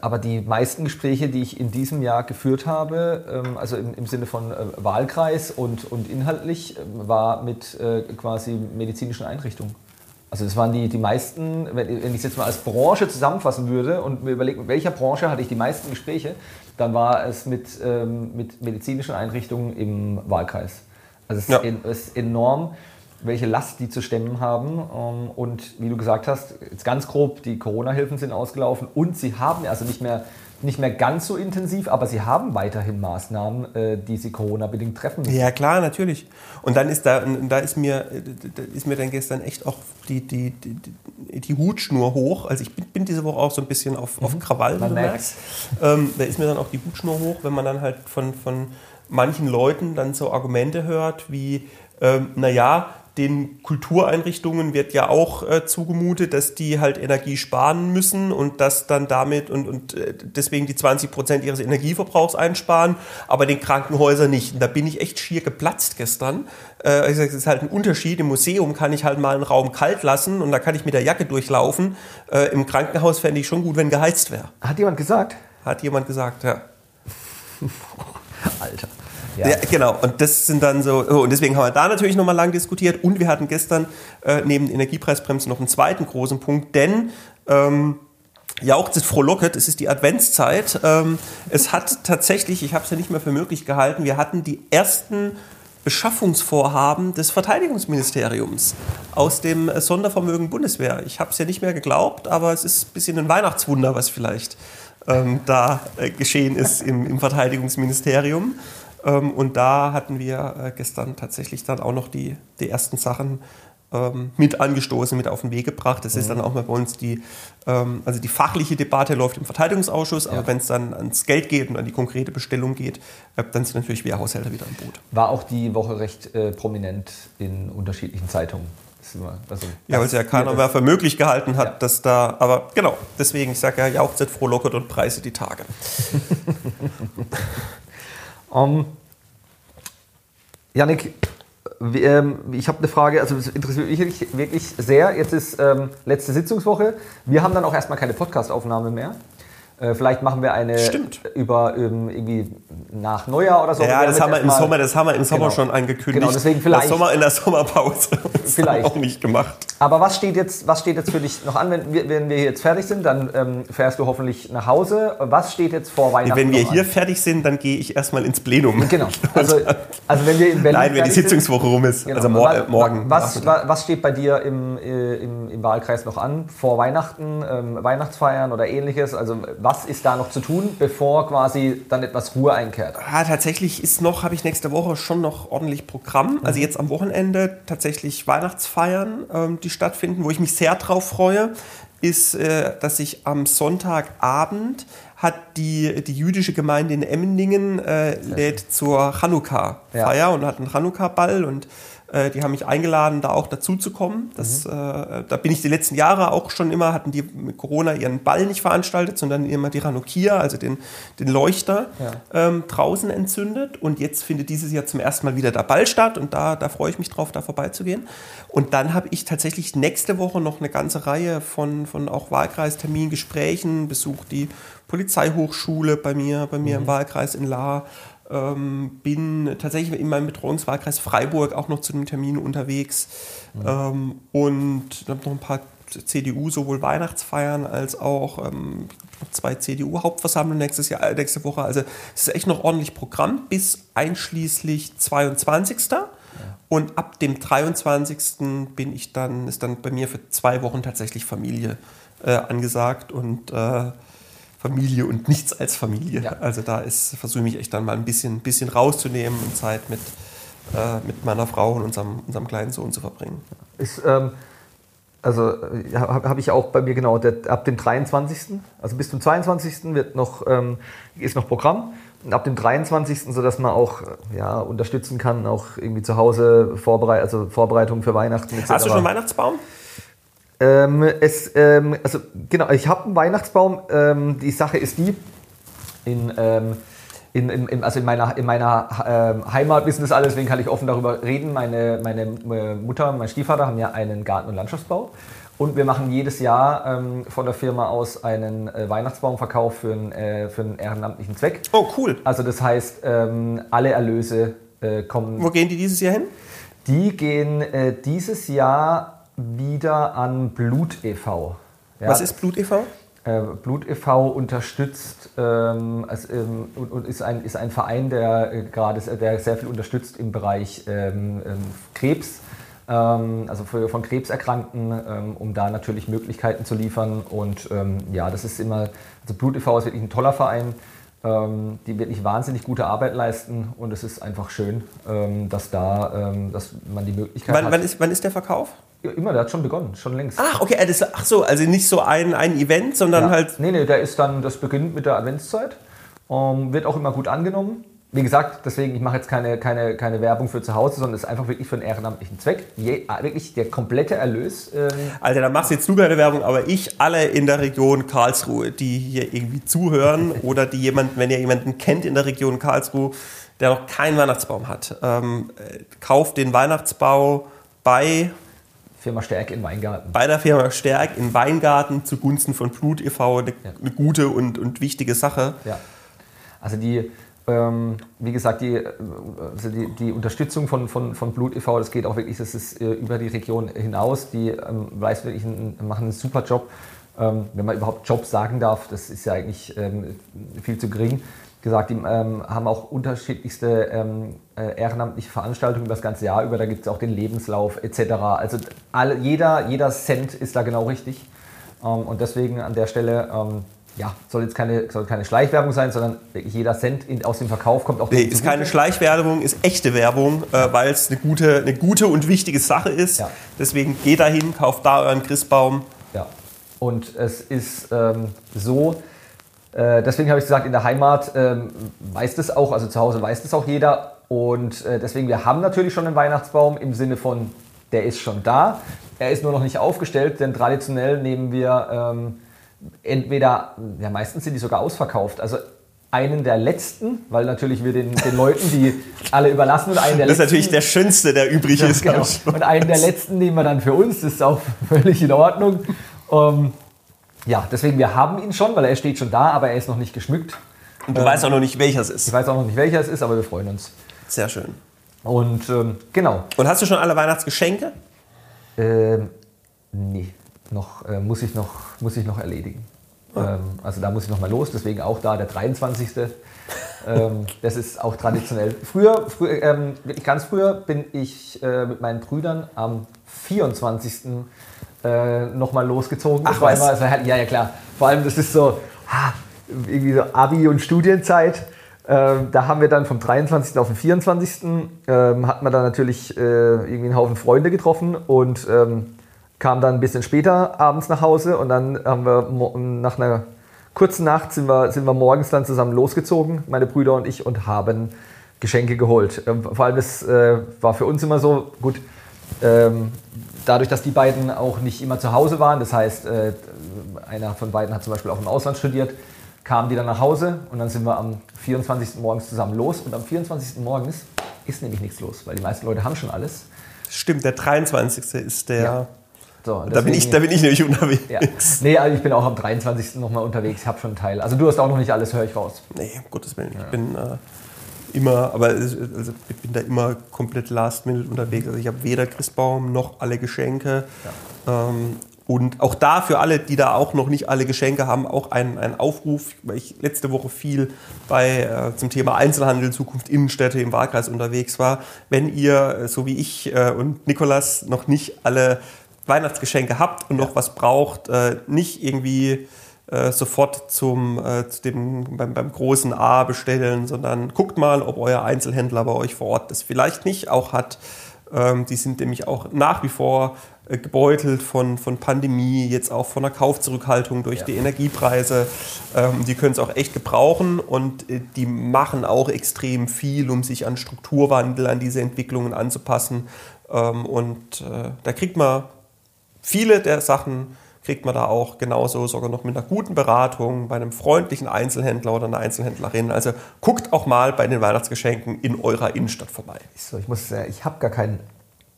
Aber die meisten Gespräche, die ich in diesem Jahr geführt habe, ähm, also im, im Sinne von äh, Wahlkreis und, und inhaltlich, ähm, war mit äh, quasi medizinischen Einrichtungen. Also das waren die, die meisten, wenn ich es jetzt mal als Branche zusammenfassen würde und mir überlege, mit welcher Branche hatte ich die meisten Gespräche, dann war es mit, ähm, mit medizinischen Einrichtungen im Wahlkreis. Also es, Ja. ist, en- ist enorm, welche Last die zu stemmen haben. Ähm, Und wie du gesagt hast, jetzt ganz grob, die Corona-Hilfen sind ausgelaufen und sie haben also nicht mehr, nicht mehr ganz so intensiv, aber sie haben weiterhin Maßnahmen, äh, die sie Corona-bedingt treffen müssen. Ja, klar, natürlich. Und dann ist da, da ist mir, da ist mir dann gestern echt auch die, die, die, die- Hutschnur hoch. Also ich bin, bin diese Woche auch so ein bisschen auf, auf Krawall, Man merkst. Ähm, da ist mir dann auch die Hutschnur hoch, wenn man dann halt von, von manchen Leuten dann so Argumente hört wie, ähm, naja, den Kultureinrichtungen wird ja auch äh, zugemutet, dass die halt Energie sparen müssen und das dann damit und, und äh, deswegen die 20 Prozent ihres Energieverbrauchs einsparen, aber den Krankenhäusern nicht. Und da bin ich echt schier geplatzt gestern. Äh, ich sag, es ist halt ein Unterschied. Im Museum kann ich halt mal einen Raum kalt lassen und da kann ich mit der Jacke durchlaufen. Äh, Im Krankenhaus fände ich schon gut, wenn geheizt wäre. Hat jemand gesagt? Hat jemand gesagt, ja. Alter. Ja. genau. Und das sind dann so, oh, und deswegen haben wir da natürlich nochmal lang diskutiert. Und wir hatten gestern äh, neben den Energiepreisbremsen noch einen zweiten großen Punkt, denn ähm, jauchzt es frohlocket, es ist die Adventszeit. Ähm, es hat tatsächlich, ich habe es ja nicht mehr für möglich gehalten, wir hatten die ersten Beschaffungsvorhaben des Verteidigungsministeriums aus dem Sondervermögen Bundeswehr. Ich habe es ja nicht mehr geglaubt, aber es ist ein bisschen ein Weihnachtswunder, was vielleicht ähm, da äh, geschehen ist im, im Verteidigungsministerium. Ähm, und da hatten wir äh, gestern tatsächlich dann auch noch die, die ersten Sachen ähm, mit angestoßen, mit auf den Weg gebracht. Das ist dann auch mal bei uns die, ähm, also die fachliche Debatte läuft im Verteidigungsausschuss, aber Ja. wenn es dann ans Geld geht und an die konkrete Bestellung geht, äh, dann sind natürlich wir Haushälter wieder im Boot. War auch die Woche recht äh, prominent in unterschiedlichen Zeitungen. Also, Ja, weil es ja keiner mehr für möglich gehalten hat, Ja. dass da, aber genau, deswegen, ich sage ja, jauchzet frohlockert und preise die Tage. Ähm, Janik, ähm, ich habe eine Frage, also das interessiert mich wirklich- wirklich sehr. Jetzt ist ähm, letzte Sitzungswoche. Wir haben dann auch erstmal keine Podcastaufnahme mehr. Äh, vielleicht machen wir eine Stimmt. über ähm, irgendwie nach Neujahr oder so. Ja, das haben wir im Sommer, das haben wir im Sommer Genau. schon angekündigt. Genau, deswegen vielleicht- Das Sommer in der Sommerpause. Das Vielleicht. auch nicht gemacht. Aber was steht jetzt, was steht jetzt für dich noch an, wenn wir, wenn wir hier jetzt fertig sind? Dann ähm, fährst du hoffentlich nach Hause. Was steht jetzt vor Weihnachten? Wenn wir hier an? fertig sind, dann gehe ich erstmal ins Plenum. Genau. Also, also wenn wir in Berlin Nein, wenn die fertig sind- Sitzungswoche rum ist. Genau. Also mor äh, morgen. Was, was steht bei dir im, äh, im, im Wahlkreis noch an? Vor Weihnachten, ähm, Weihnachtsfeiern oder ähnliches? Also was was ist da noch zu tun, bevor quasi dann etwas Ruhe einkehrt? Ja, tatsächlich ist noch, habe ich nächste Woche schon noch ordentlich Programm. Also jetzt am Wochenende tatsächlich Weihnachtsfeiern, ähm, die stattfinden, wo ich mich sehr drauf freue, ist, äh, dass ich am Sonntagabend hat die, die jüdische Gemeinde in Emmendingen äh, lädt zur Chanukka-Feier Ja. und hat einen Chanukka-Ball und äh, die haben mich eingeladen, da auch dazu zu kommen. Das, Mhm. äh, da bin ich die letzten Jahre auch schon immer, hatten die mit Corona ihren Ball nicht veranstaltet, sondern immer die Chanukia, also den, den Leuchter, ähm, draußen entzündet. Und jetzt findet dieses Jahr zum ersten Mal wieder der Ball statt und da, da freue ich mich drauf, da vorbeizugehen. Und dann habe ich tatsächlich nächste Woche noch eine ganze Reihe von, von auch Wahlkreisterminen, Gesprächen, besuche die Polizeihochschule bei mir, bei mir im Wahlkreis in Lahr. Ähm, bin tatsächlich in meinem Betreuungswahlkreis Freiburg auch noch zu einem Termin unterwegs ähm, und habe noch ein paar CDU sowohl Weihnachtsfeiern als auch ähm, zwei CDU-Hauptversammlungen nächstes Jahr, äh, nächste Woche. Also es ist echt noch ordentlich Programm bis einschließlich 22. Und ab dem 23. bin ich dann, ist dann bei mir für zwei Wochen tatsächlich Familie äh, angesagt und äh, Familie und nichts als Familie. Ja. Also da ist, versuche ich mich echt dann mal ein bisschen, bisschen rauszunehmen und Zeit mit, äh, mit meiner Frau und unserem, unserem kleinen Sohn zu verbringen. Ist, ähm, also äh, habe hab ich auch bei mir genau, der, ab dem 23., also bis zum 22. Wird noch, ähm, ist noch Programm. Und ab dem 23., sodass man auch äh, ja, unterstützen kann, auch irgendwie zu Hause Vorberei also Vorbereitungen für Weihnachten etc. Hast du schon einen Weihnachtsbaum? Ähm, es, ähm, also genau, ich habe einen Weihnachtsbaum. Ähm, die Sache ist die, in, ähm, in, in, also in meiner, in meiner ähm, Heimat wissen das alle, deswegen kann ich offen darüber reden. Meine, meine äh, Mutter und mein Stiefvater haben ja einen Garten- und Landschaftsbau. Und wir machen jedes Jahr ähm, von der Firma aus einen äh, Weihnachtsbaumverkauf für einen, äh, für einen ehrenamtlichen Zweck. Oh, cool. Also das heißt, ähm, alle Erlöse äh, kommen Wo gehen die dieses Jahr hin? die gehen äh, dieses Jahr wieder an Blut e.V. Ja, Was ist Blut e.V.? Äh, Blut e.V. unterstützt ähm, also, ähm, und, und ist, ein, ist ein Verein, der äh, gerade der sehr viel unterstützt im Bereich ähm, ähm, Krebs, ähm, also für, von Krebserkrankten, ähm, um da natürlich Möglichkeiten zu liefern. Und ja, das ist immer, also Blut e.V. ist wirklich ein toller Verein, die wirklich wahnsinnig gute Arbeit leisten und es ist einfach schön, dass da, dass man die Möglichkeit Wann, hat. wann, ist, wann ist der Verkauf? Ja, Immer, der hat schon begonnen, schon längst. Ach, okay, äh, das, ach so, also nicht so ein, ein Event, sondern Ja. halt. Nee, nee, der ist dann, das beginnt mit der Adventszeit. Ähm, wird auch immer gut angenommen. Wie gesagt, deswegen, ich mache jetzt keine, keine, keine Werbung für zu Hause, sondern es ist einfach wirklich für einen ehrenamtlichen Zweck. Je, äh, wirklich der komplette Erlös. Ähm, Alter, da machst jetzt du keine Werbung, aber ich, alle in der Region Karlsruhe, die hier irgendwie zuhören oder die jemanden, wenn ihr jemanden kennt in der Region Karlsruhe, der noch keinen Weihnachtsbaum hat, ähm, äh, kauft den Weihnachtsbau bei, Firma Stärke in Weingarten. bei der Firma Stärk in Weingarten zugunsten von Blut e.V. Eine, eine gute und, und wichtige Sache. Ja. Also die, ähm, wie gesagt, die, äh, also die, die Unterstützung von, von, von Blut e.V., das geht auch wirklich, das ist äh, über die Region hinaus. Die ähm, weiß wirklich, einen, machen einen super Job. Ähm, wenn man überhaupt Job sagen darf, das ist ja eigentlich ähm, viel zu gering. Gesagt, die ähm, haben auch unterschiedlichste ähm, äh, ehrenamtliche Veranstaltungen über das ganze Jahr über. Da gibt es auch den Lebenslauf etc. Also alle, jeder, jeder Cent ist da genau richtig. Ähm, und deswegen an der Stelle, ähm, ja, soll jetzt keine, soll keine Schleichwerbung sein, sondern jeder Cent in, aus dem Verkauf kommt auch Nee, ist keine. Schleichwerbung, ist echte Werbung, äh, weil es eine gute, eine gute und wichtige Sache ist. Ja. Deswegen geht da hin, kauft da euren Christbaum. Ja. Und es ist ähm, so, äh, deswegen habe ich gesagt, in der Heimat ähm, weiß das auch, also zu Hause weiß das auch jeder. Und äh, deswegen, wir haben natürlich schon einen Weihnachtsbaum im Sinne von, der ist schon da. Er ist nur noch nicht aufgestellt, denn traditionell nehmen wir ähm, entweder, ja meistens sind die sogar ausverkauft, also einen der letzten, weil natürlich wir den, den Leuten, die alle überlassen und einen der Das ist letzten. natürlich der schönste, der übrig ist. genau. Und einen der letzten nehmen wir dann für uns, das ist auch völlig in Ordnung. Ähm, ja, deswegen, wir haben ihn schon, weil er steht schon da, aber er ist noch nicht geschmückt. Und du weißt auch noch nicht, welcher es Ich ist. weiß auch noch nicht, welcher es ist, aber wir freuen uns. Sehr schön. Und ähm, genau, Und hast du schon alle Weihnachtsgeschenke? ähm, nee, noch, äh, muss, ich noch, muss ich noch erledigen. Ähm, also da muss ich noch mal los, deswegen auch da der 23. ähm, das ist auch traditionell. Früher, früher ähm, wirklich ganz früher, bin ich äh, mit meinen Brüdern am 24. Äh, nochmal losgezogen. Ach, was? also, ja, ja klar. Vor allem, das ist so, ah, irgendwie so Abi- und Studienzeit. Ähm, da haben wir dann vom 23. auf den 24. Ähm, hatten wir dann natürlich äh, irgendwie einen Haufen Freunde getroffen und ähm, kam dann ein bisschen später abends nach Hause und dann haben wir nach einer kurzen Nacht sind wir, sind wir morgens dann zusammen losgezogen, meine Brüder und ich, und haben Geschenke geholt. Ähm, vor allem das äh, war für uns immer so, gut, ähm, dadurch, dass die beiden auch nicht immer zu Hause waren, das heißt, äh, einer von beiden hat zum Beispiel auch im Ausland studiert, kamen die dann nach Hause und dann sind wir am 24. morgens zusammen los und am 24. morgens ist nämlich nichts los, weil die meisten Leute haben schon alles. Stimmt, der 23. ist der. Ja. So, und Da, bin ich, deswegen- da bin ich nämlich unterwegs. ja. Nee, also ich bin auch am 23. nochmal unterwegs, ich habe schon einen Teil. Also du hast auch noch nicht alles, höre ich raus. Nee, um Gottes Willen. Ich bin äh, immer, aber also ich bin da immer komplett last minute unterwegs. Also ich habe weder Christbaum noch alle Geschenke. Ähm, und auch da für alle, die da auch noch nicht alle Geschenke haben, auch ein, ein Aufruf, weil ich letzte Woche viel bei, äh, zum Thema Einzelhandel, Zukunft Innenstädte im Wahlkreis unterwegs war. Wenn ihr, äh, so wie ich äh, und Nikolas, noch nicht alle Weihnachtsgeschenke habt und noch was braucht, äh, nicht irgendwie äh, sofort zum, äh, zu dem, beim, beim großen A bestellen, sondern guckt mal, ob euer Einzelhändler bei euch vor Ort das vielleicht nicht auch hat. Ähm, die sind nämlich auch nach wie vor äh, gebeutelt von, von Pandemie, jetzt auch von der Kaufzurückhaltung durch Ja. die Energiepreise. Ähm, die können es auch echt gebrauchen und äh, die machen auch extrem viel, um sich an Strukturwandel, an diese Entwicklungen anzupassen. Ähm, und äh, da kriegt man viele der Sachen kriegt man da auch genauso sogar noch mit einer guten Beratung bei einem freundlichen Einzelhändler oder einer Einzelhändlerin. Also guckt auch mal bei den Weihnachtsgeschenken in eurer Innenstadt vorbei. So, ich muss, äh, ich habe gar keinen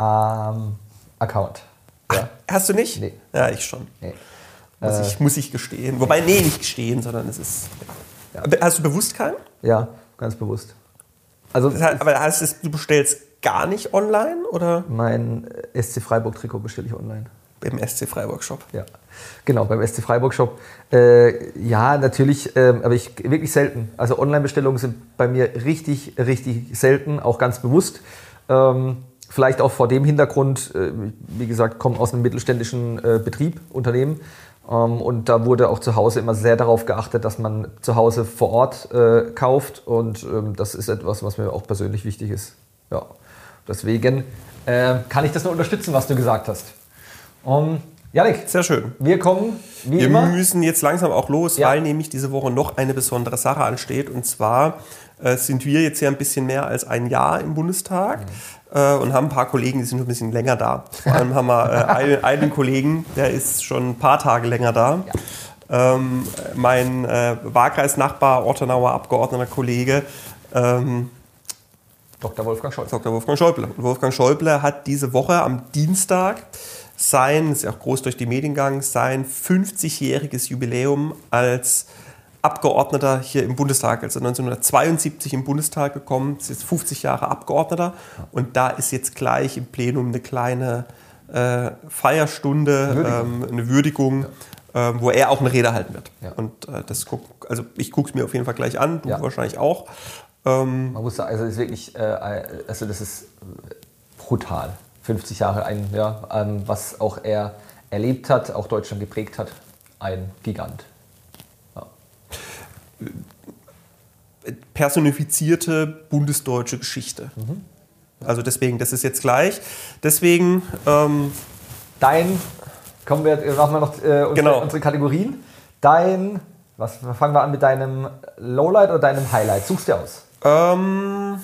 ähm, Account. Ja. Hast du nicht? Nee. Ja, ich schon. Nee. Muss, Äh. ich, muss ich gestehen. Wobei, nee, nicht gestehen, sondern es ist. Ja. Hast du bewusst keinen? ja, ganz bewusst. Also Das heißt, aber heißt es, du bestellst gar nicht online oder mein äh, SC Freiburg Trikot bestelle ich online. Im SC Freiburg Shop? Ja, genau, beim SC Freiburg Shop. Äh, ja, natürlich, ähm, aber ich wirklich selten. Also Online-Bestellungen sind bei mir richtig, richtig selten, auch ganz bewusst. Ähm, vielleicht auch vor dem Hintergrund, äh, wie gesagt, komme aus einem mittelständischen äh, Betrieb, Unternehmen. Ähm, und da wurde auch zu Hause immer sehr darauf geachtet, dass man zu Hause vor Ort äh, kauft. Und ähm, das ist etwas, was mir auch persönlich wichtig ist. Ja, deswegen äh, kann ich das nur unterstützen, was du gesagt hast. Um, Janik, Sehr schön. wir kommen wie Wir immer. müssen jetzt langsam auch los, Ja. weil nämlich diese Woche noch eine besondere Sache ansteht. Und zwar äh, sind wir jetzt ja ein bisschen mehr als ein Jahr im Bundestag äh, und haben ein paar Kollegen, die sind schon ein bisschen länger da. Vor allem haben wir äh, einen, einen Kollegen, der ist schon ein paar Tage länger da. Ähm, mein äh, Wahlkreisnachbar, Ortenauer Abgeordneter Kollege, ähm, Dr. Wolfgang Scholz. Dr. Wolfgang Schäuble. Und Wolfgang Schäuble hat diese Woche am Dienstag sein, ist ja auch groß durch die Medien gegangen, sein 50-jähriges Jubiläum als Abgeordneter hier im Bundestag, also 1972 im Bundestag gekommen, ist jetzt 50 Jahre Abgeordneter und da ist jetzt gleich im Plenum eine kleine äh, Feierstunde, Würdigung. ähm, eine Würdigung, ähm, wo er auch eine Rede halten wird. Ja. Und äh, das guck, also ich gucke es mir auf jeden Fall gleich an, du Ja. wahrscheinlich auch. Ähm, Man muss sagen, also das ist wirklich, äh, also das ist brutal. 50 Jahre ein, ja, ähm, was auch er erlebt hat, auch Deutschland geprägt hat, ein Gigant. Ja. personifizierte bundesdeutsche Geschichte. Also deswegen, das ist jetzt gleich. Deswegen, ähm, Dein, kommen wir, äh, machen wir noch äh, unsere, Genau. unsere Kategorien. Dein, was fangen wir an mit deinem Lowlight oder deinem Highlight? Suchst dir aus. ähm,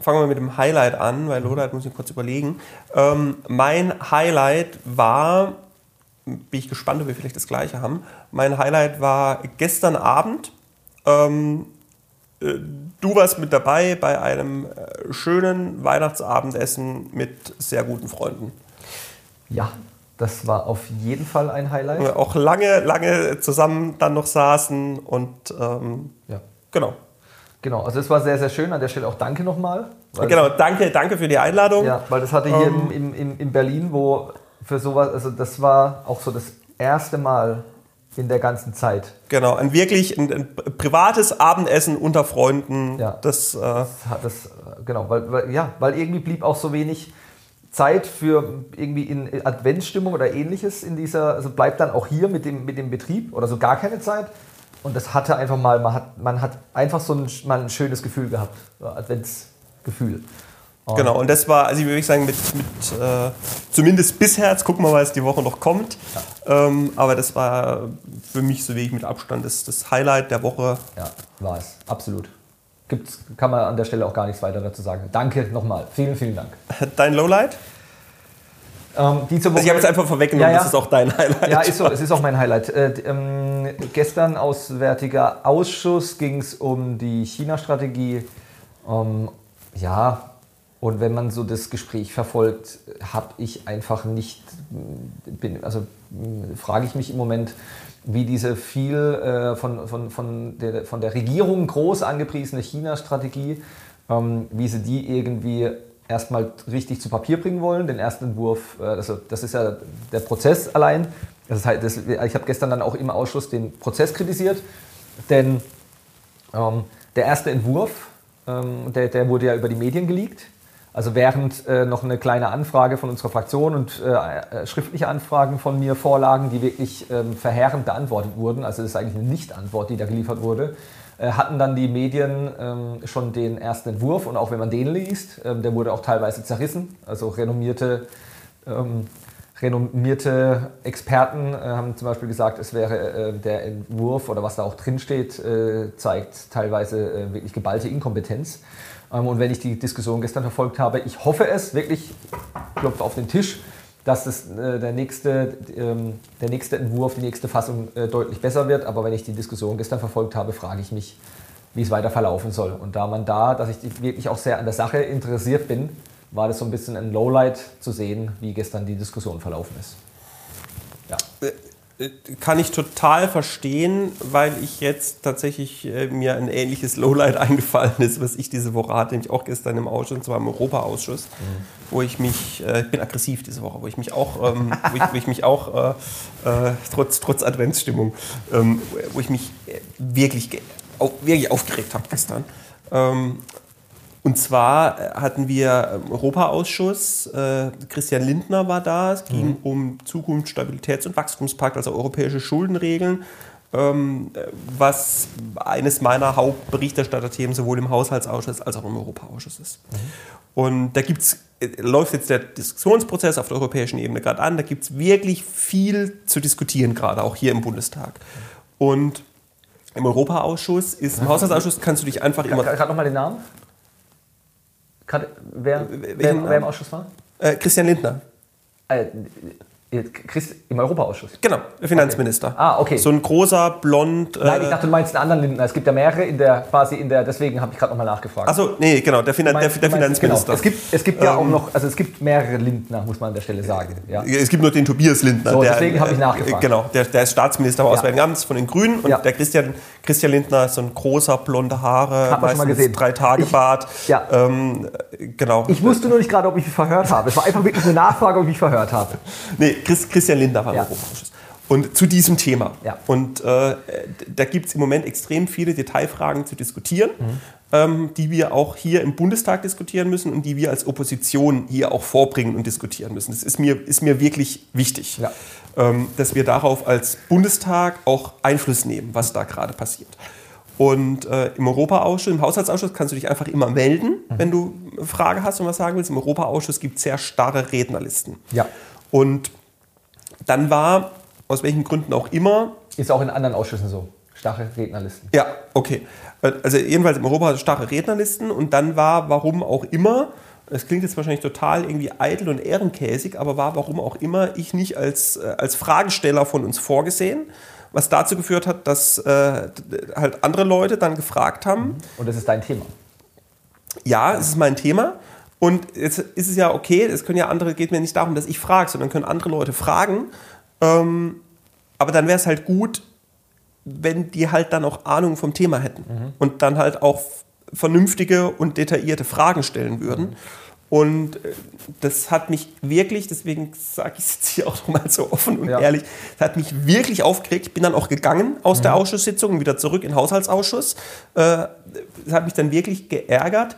fangen wir mit dem Highlight an, weil Lowlight muss ich kurz überlegen. Ähm, mein Highlight war, bin ich gespannt, ob wir vielleicht das gleiche haben. Mein Highlight war gestern Abend. Ähm, äh, du warst mit dabei bei einem äh, schönen Weihnachtsabendessen mit sehr guten Freunden. Ja, das war auf jeden Fall ein Highlight. Wo wir auch lange, lange zusammen dann noch saßen und ähm, Ja. genau. Genau, also es war sehr, sehr schön. An der Stelle auch danke nochmal. Genau, danke, danke für die Einladung. Ja, weil das hatte hier Ähm. im, im, in Berlin, wo für sowas, also das war auch so das erste Mal in der ganzen Zeit. Genau, ein wirklich ein, ein privates Abendessen unter Freunden. Ja. Das, äh, Das hat das, genau, weil, weil, ja, weil irgendwie blieb auch so wenig Zeit für irgendwie in Adventsstimmung oder ähnliches in dieser, also bleibt dann auch hier mit dem, mit dem Betrieb oder so gar keine Zeit. Und das hatte einfach mal, man hat, man hat einfach so ein, mal ein schönes Gefühl gehabt, Adventsgefühl. Und Genau, und das war, also ich würde sagen, mit, mit äh, zumindest bisher, jetzt gucken wir mal, was die Woche noch kommt. Ähm, aber das war für mich so wie ich mit Abstand das, das Highlight der Woche. Ja, war es, absolut. Gibt's, kann man an der Stelle auch gar nichts weiter dazu sagen. Danke nochmal, vielen, vielen Dank. Dein Lowlight? Ähm, die zur Also ich habe jetzt einfach vorweggenommen, Ja, ja. das ist auch dein Highlight. Ja, ist so, es ist auch mein Highlight. Äh, ähm, gestern Auswärtiger Ausschuss ging es um die China-Strategie. Ähm, ja, und wenn man so das Gespräch verfolgt, habe ich einfach nicht, bin, also mh, frage ich mich im Moment, wie diese viel äh, von, von, von, der, von der Regierung groß angepriesene China-Strategie, ähm, wie sie die irgendwie erstmal richtig zu Papier bringen wollen. Den ersten Entwurf, äh, also das ist ja der Prozess allein. Das halt, das, ich habe gestern dann auch im Ausschuss den Prozess kritisiert, denn ähm, der erste Entwurf, ähm, der, der wurde ja über die Medien geleakt. Also während äh, noch eine kleine Anfrage von unserer Fraktion und äh, äh, schriftliche Anfragen von mir vorlagen, die wirklich ähm, verheerend beantwortet wurden, also das ist eigentlich eine Nicht-Antwort, die da geliefert wurde, hatten dann die Medien ähm, schon den ersten Entwurf und auch wenn man den liest, ähm, der wurde auch teilweise zerrissen, also renommierte ähm, renommierte Experten äh, haben zum Beispiel gesagt, es wäre äh, der Entwurf oder was da auch drin steht, äh, zeigt teilweise äh, wirklich geballte Inkompetenz. Ähm, und wenn ich die Diskussion gestern verfolgt habe, ich hoffe es wirklich, klopft auf den Tisch, dass das, äh, der, nächste, ähm, der nächste Entwurf, die nächste Fassung äh, deutlich besser wird. Aber wenn ich die Diskussion gestern verfolgt habe, frage ich mich, wie es weiter verlaufen soll. Und da man da, dass ich wirklich auch sehr an der Sache interessiert bin, war das so ein bisschen ein Lowlight zu sehen, wie gestern die Diskussion verlaufen ist. Ja. Äh, Kann ich total verstehen, weil ich jetzt tatsächlich äh, mir ein ähnliches Lowlight eingefallen ist, was ich diese Woche hatte, nämlich auch gestern im Ausschuss, und zwar im Europaausschuss, wo ich mich, äh, ich bin aggressiv diese Woche, wo ich mich auch, ähm, wo, ich, wo ich mich auch äh, äh, trotz, trotz Adventsstimmung, ähm, wo ich mich äh, wirklich, ge- au, wirklich aufgeregt habe gestern. Ähm, und zwar äh, hatten wir im Europaausschuss, äh, Christian Lindner war da, es ging um Zukunft, Stabilitäts- und Wachstumspakt, also europäische Schuldenregeln, ähm, äh, was eines meiner Hauptberichterstatterthemen sowohl im Haushaltsausschuss als auch im Europaausschuss ist. Und da gibt's, äh, läuft jetzt der Diskussionsprozess auf der europäischen Ebene gerade an, da gibt es wirklich viel zu diskutieren, gerade auch hier im Bundestag. Und im Europaausschuss ist, im Haushaltsausschuss kannst du dich einfach immer Gerade nochmal den Namen? Gerade, wer, Welchen wer, Namen? wer im Ausschuss war? Äh, Christian Lindner. Äh, Im Europaausschuss. Genau, der Finanzminister. Ah, okay. So ein großer, blond. Äh, Nein, ich dachte, du meinst einen anderen Lindner. Es gibt ja mehrere in der, quasi in der, deswegen habe ich gerade nochmal nachgefragt. Achso, nee, genau, der, Finan meinst- der, der Finanzminister. Genau. Es gibt, es gibt ja auch Ähm, noch, also es gibt mehrere Lindner, muss man an der Stelle sagen. Ja. Es gibt nur den Tobias Lindner. So, deswegen habe ich äh, nachgefragt. Genau, der, der ist Staatsminister im Auswärtigen Amts von den Grünen und Ja. der Christian, Christian Lindner ist so ein großer, blonde Haare, Hat man schon mal meistens gesehen. drei Tage Ich- Bart. ja. Ähm, genau. Ich wusste nur nicht gerade, ob ich mich verhört habe. Es war einfach wirklich eine Nachfrage, ob ich mich verhört habe. Nee, Chris, Christian Lindner war Ja. Europaausschuss. Und zu diesem Thema. Ja. Und äh, da gibt es im Moment extrem viele Detailfragen zu diskutieren, Mhm. ähm, die wir auch hier im Bundestag diskutieren müssen und die wir als Opposition hier auch vorbringen und diskutieren müssen. Das ist mir, ist mir wirklich wichtig, Ja. ähm, dass wir darauf als Bundestag auch Einfluss nehmen, was da gerade passiert. Und äh, im Europaausschuss, im Haushaltsausschuss kannst du dich einfach immer melden, Mhm. wenn du eine Frage hast und was sagen willst. Im Europaausschuss gibt es sehr starre Rednerlisten. Ja. Und dann war, aus welchen Gründen auch immer, Ist auch in anderen Ausschüssen so. Starre Rednerlisten. ja, okay. Also jedenfalls im Europa starre Rednerlisten und dann war, warum auch immer, das klingt jetzt wahrscheinlich total irgendwie eitel und ehrenkäsig, aber war, warum auch immer, ich nicht als, äh, als Fragesteller von uns vorgesehen, was dazu geführt hat, dass äh, halt andere Leute dann gefragt haben, Und das ist dein Thema. ja, es ist mein Thema. Und jetzt ist es ja okay, es können ja andere, geht mir nicht darum, dass ich frage, sondern können andere Leute fragen. Ähm, aber dann wäre es halt gut, wenn die halt dann auch Ahnung vom Thema hätten und dann halt auch vernünftige und detaillierte Fragen stellen würden. Und äh, das hat mich wirklich, deswegen sage ich es jetzt hier auch nochmal so offen und Ja. ehrlich, das hat mich wirklich aufgeregt. Ich bin dann auch gegangen aus der Ausschusssitzung und wieder zurück in den Haushaltsausschuss. Äh, Das hat mich dann wirklich geärgert,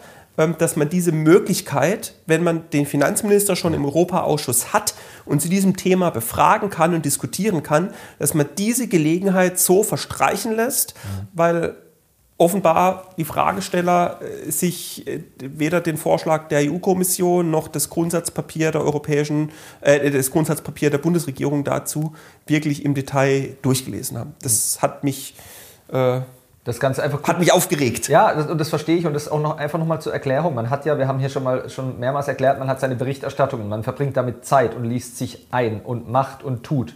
dass man diese Möglichkeit, wenn man den Finanzminister schon im Europaausschuss hat und zu diesem Thema befragen kann und diskutieren kann, dass man diese Gelegenheit so verstreichen lässt, weil offenbar die Fragesteller äh, sich äh, weder den Vorschlag der EU-Kommission noch das Grundsatzpapier der europäischen, äh, das Grundsatzpapier der Bundesregierung dazu wirklich im Detail durchgelesen haben. Das hat mich äh, das Ganze einfach hat mich aufgeregt. Ja, das, und das verstehe ich und das auch noch einfach nochmal zur Erklärung. Man hat ja, wir haben hier schon mal schon mehrmals erklärt, man hat seine Berichterstattung und man verbringt damit Zeit und liest sich ein und macht und tut.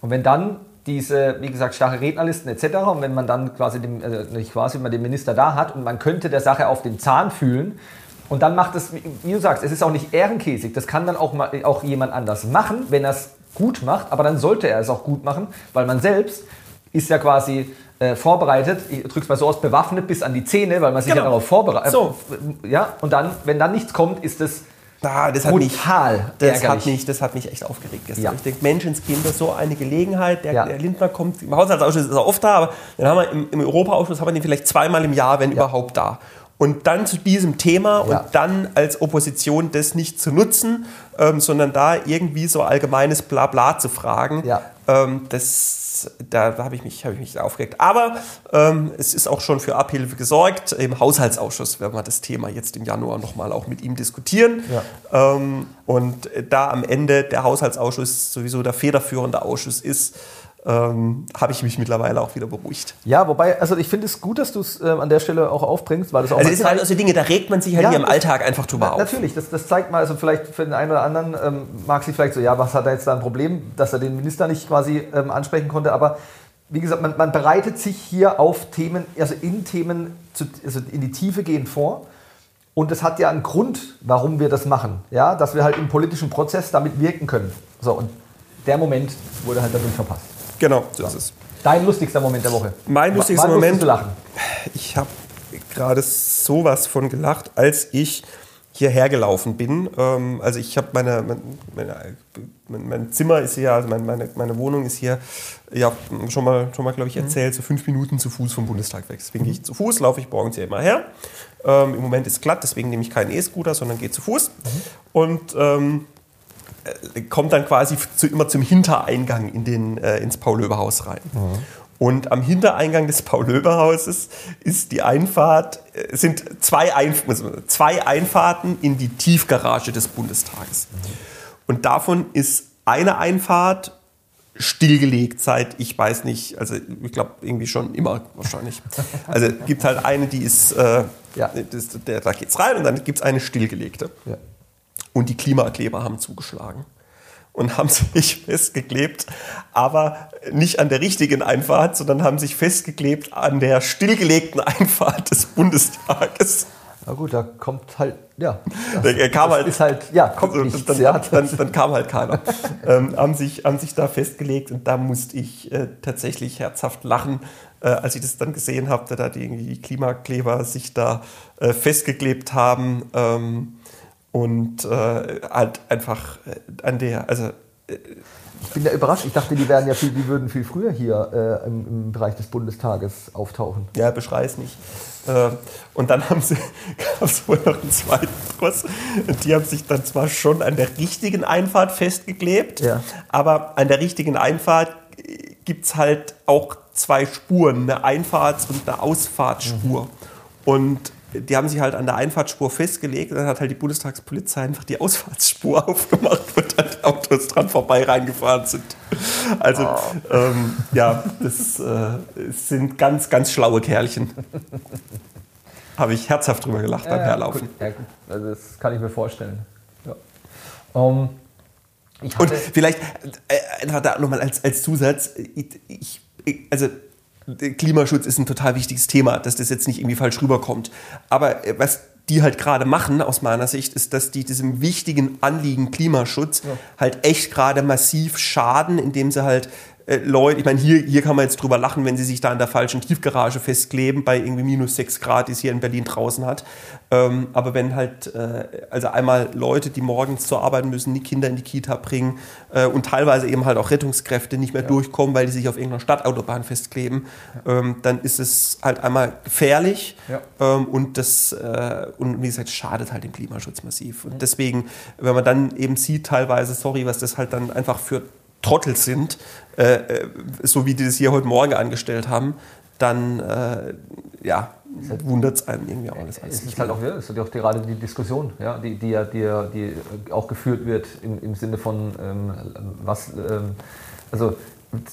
Und wenn dann diese, wie gesagt, starre Rednerlisten etc. Und wenn man dann quasi, dem, also nicht quasi, wenn man den Minister da hat und man könnte der Sache auf den Zahn fühlen und dann macht es, wie du sagst, es ist auch nicht ehrenkäsig. Das kann dann auch, mal, auch jemand anders machen, wenn er es gut macht, aber dann sollte er es auch gut machen, weil man selbst ist ja quasi äh, vorbereitet, ich drück's mal so aus, bewaffnet bis an die Zähne, weil man sich Genau. ja darauf vorbereitet. So. Ja, und dann, wenn dann nichts kommt, ist es Ah, das hat mich, brutal das hat, mich, das hat mich echt aufgeregt gestern. Ja. Ich denke, Menschenskinder, so eine Gelegenheit. Der, Ja. der Lindner kommt, im Haushaltsausschuss ist er oft da, aber dann haben wir im, im Europaausschuss haben wir den vielleicht zweimal im Jahr, wenn überhaupt da. Und dann zu diesem Thema Ja. und dann als Opposition das nicht zu nutzen, ähm, sondern da irgendwie so allgemeines Blabla zu fragen, Ja. ähm, das, da habe ich, mich- hab ich mich aufgeregt. Aber ähm, es ist auch schon für Abhilfe gesorgt. Im Haushaltsausschuss werden wir das Thema jetzt im Januar nochmal auch mit ihm diskutieren. Ähm, und da am Ende der Haushaltsausschuss sowieso der federführende Ausschuss ist, ähm, habe ich mich mittlerweile auch wieder beruhigt. Ja, wobei, also ich finde es gut, dass du es ähm, an der Stelle auch aufbringst, weil das auch Also es sind halt also Dinge, da regt man sich halt Ja, hier im das- Alltag einfach drüber auf. Natürlich, das, das zeigt mal, also vielleicht für den einen oder anderen ähm, mag sich vielleicht so, ja, was hat er jetzt da ein Problem, dass er den Minister nicht quasi ähm, ansprechen konnte, aber wie gesagt, man, man bereitet sich hier auf Themen, also in Themen, zu, also in die Tiefe gehen vor. Und es hat ja einen Grund, warum wir das machen. Ja, dass wir halt im politischen Prozess damit wirken können. So, und der Moment wurde halt dadurch verpasst. Genau, so ist es. Dein lustigster Moment der Woche. Mein lustigster Wann Moment- Du lachen? Ich habe gerade sowas von gelacht, als ich hierher gelaufen bin. Ähm, also ich habe meine, mein, meine, mein, Zimmer ist hier, also meine, meine, Wohnung ist hier, ja, schon mal, schon mal glaube ich, erzählt, so fünf Minuten zu Fuß vom Bundestag weg. Deswegen gehe ich zu Fuß, laufe ich morgens hier immer her. Ähm, Im Moment ist glatt, deswegen nehme ich keinen E-Scooter, sondern gehe zu Fuß. Und ähm, äh, kommt dann quasi zu, immer zum Hintereingang in den, äh, ins Paul-Löbe-Haus rein. Und am Hintereingang des Paul-Löbe-Hauses ist die Einfahrt, äh, sind zwei, Einf zwei Einfahrten in die Tiefgarage des Bundestages. Und davon ist eine Einfahrt stillgelegt seit, ich weiß nicht, also ich glaube irgendwie schon immer wahrscheinlich. Also gibt halt eine, die ist, äh, Ja. das, der, da geht's rein und dann gibt es eine stillgelegte. Ja. Und die Klimakleber haben zugeschlagen und haben sich festgeklebt, aber nicht an der richtigen Einfahrt, sondern haben sich festgeklebt an der stillgelegten Einfahrt des Bundestages. Na gut, da kommt halt, ja. Da kam das halt- ist halt, ja, kommt Also, nichts. dann, ja. dann, dann kam halt keiner. ähm, haben, sich, haben sich da festgelegt und da musste ich äh, tatsächlich herzhaft lachen, äh, als ich das dann gesehen habe, da die, die Klimakleber sich da äh, festgeklebt haben ähm, und äh, halt einfach äh, an der, also Ich bin ja überrascht. Ich dachte, die, wären ja viel, die würden viel früher hier äh, im, im Bereich des Bundestages auftauchen. Ja, beschrei es nicht. Äh, Und dann haben sie, gab es wohl noch einen zweiten Kurs. Die haben sich dann zwar schon an der richtigen Einfahrt festgeklebt, Ja. aber an der richtigen Einfahrt gibt es halt auch zwei Spuren, eine Einfahrts- und eine Ausfahrtsspur. Und die haben sich halt an der Einfahrtsspur festgelegt und dann hat halt die Bundestagspolizei einfach die Ausfahrtsspur aufgemacht, wo dann die Autos dran vorbei reingefahren sind. Also, ähm, ja, das äh, sind ganz, ganz schlaue Kerlchen. Habe ich herzhaft drüber gelacht beim Herlaufen. Ja, gut. Also das kann ich mir vorstellen. Ja. Ähm, ich Und vielleicht äh, einfach da nochmal als, als Zusatz, ich, ich, also Klimaschutz ist ein total wichtiges Thema, dass das jetzt nicht irgendwie falsch rüberkommt. Aber äh, was die halt gerade machen, aus meiner Sicht, ist, dass die diesem wichtigen Anliegen Klimaschutz halt echt gerade massiv schaden, indem sie halt äh, Leute, ich meine, hier, hier kann man jetzt drüber lachen, wenn sie sich da in der falschen Tiefgarage festkleben, bei irgendwie minus 6 Grad, die es hier in Berlin draußen hat. Ähm, aber wenn halt, äh, also einmal Leute, die morgens zur Arbeit müssen, die Kinder in die Kita bringen äh, und teilweise eben halt auch Rettungskräfte nicht mehr ja. durchkommen, weil die sich auf irgendeiner Stadtautobahn festkleben, ja. ähm, dann ist es halt einmal gefährlich ja. ähm, und das, äh, und wie gesagt, schadet halt dem Klimaschutz massiv. Und deswegen, wenn man dann eben sieht, teilweise, sorry, was das halt dann einfach für Trottel sind, äh, äh, so wie die das hier heute Morgen angestellt haben, dann äh, ja, wundert es einen irgendwie auch alles. Es ist halt auch, ja, es ist auch gerade die Diskussion, ja, die, die, die, die auch geführt wird im, im Sinne von, ähm, was, ähm, also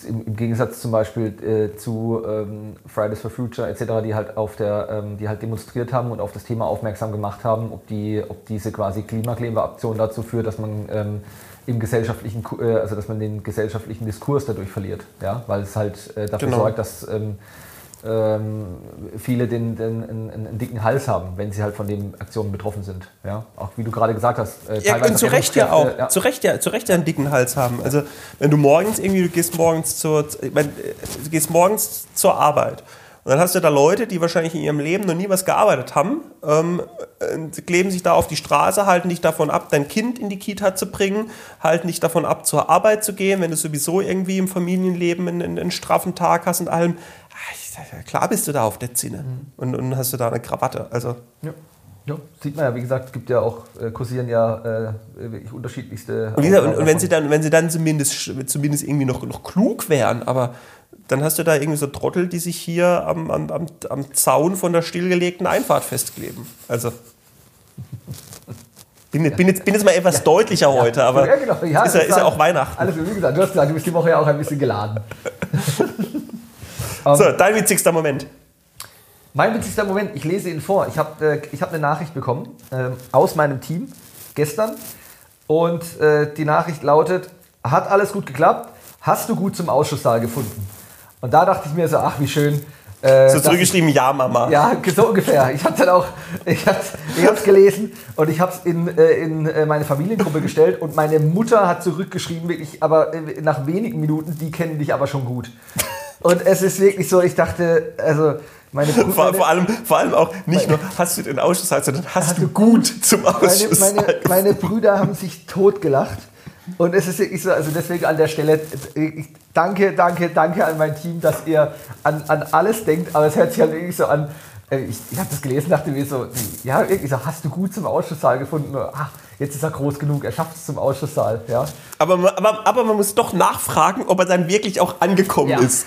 im, im, Gegensatz zum Beispiel äh, zu ähm, Fridays for Future etc., die halt auf der, ähm, die halt demonstriert haben und auf das Thema aufmerksam gemacht haben, ob, die, ob diese quasi Klimakleberaktion dazu führt, dass man ähm, im gesellschaftlichen, äh, also dass man den gesellschaftlichen Diskurs dadurch verliert, ja, weil es halt äh, dafür genau. sorgt, dass ähm, ähm, viele den, den, einen, einen, dicken Hals haben, wenn sie halt von den Aktionen betroffen sind. Ja? Auch wie du gerade gesagt hast. Äh, ja, und zu Recht ja auch. Ja. Zu, Recht ja, zu Recht ja einen dicken Hals haben. Also wenn du morgens irgendwie, du gehst morgens zur, ich mein, du gehst morgens zur Arbeit und dann hast du da Leute, die wahrscheinlich in ihrem Leben noch nie was gearbeitet haben, ähm, äh, kleben sich da auf die Straße, halten dich davon ab, dein Kind in die Kita zu bringen, halten dich davon ab, zur Arbeit zu gehen, wenn du sowieso irgendwie im Familienleben einen, einen, einen straffen Tag hast und allem. Ah, klar bist du da auf der Zinne mhm. und, und hast du da eine Krawatte. Also. Ja. Ja, sieht man ja, wie gesagt, es gibt ja auch, äh, kursieren ja äh, wirklich unterschiedlichste. Und, und, und, wenn sie dann, wenn sie dann zumindest, zumindest irgendwie noch, noch klug wären, aber dann hast du da irgendwie so Trottel, die sich hier am, am, am, am Zaun von der stillgelegten Einfahrt festkleben. Also. Bin, bin, jetzt, bin jetzt mal etwas ja. deutlicher ja. heute, aber ja, genau. ja, ist, ja, ist auch Weihnachten. Alles, wie gesagt, du hast gesagt, du bist die Woche ja auch ein bisschen geladen. so, dein witzigster Moment. Mein witzigster Moment, ich lese ihn vor. Ich habe äh, hab eine Nachricht bekommen äh, aus meinem Team gestern und äh, die Nachricht lautet, hat alles gut geklappt, hast du gut zum Ausschusssaal gefunden? Und da dachte ich mir so, ach, wie schön. Äh, so zurückgeschrieben, ich, ja, Mama. Ja, so ungefähr. Ich habe dann auch, ich habe es gelesen und ich habe es in, äh, in äh, meine Familiengruppe gestellt und meine Mutter hat zurückgeschrieben, wirklich, aber äh, nach wenigen Minuten, die kennen dich aber schon gut. Und es ist wirklich so, ich dachte, also meine Brüder, vor, vor, allem, vor allem auch nicht nur hast du den Ausschuss, sondern hast, hast du gut zum Ausschuss. Meine, meine, meine Brüder haben sich totgelacht. Und es ist wirklich so, also deswegen an der Stelle, ich danke, danke, danke an mein Team, dass ihr an, an alles denkt, aber es hört sich halt wirklich so an, äh, ich, ich habe das gelesen, dachte mir so, ja, wirklich so, hast du gut zum Ausschusssaal gefunden? Ach, jetzt ist er groß genug, er schafft es zum Ausschusssaal, ja. Aber, aber, aber man muss doch nachfragen, ob er dann wirklich auch angekommen ja. ist.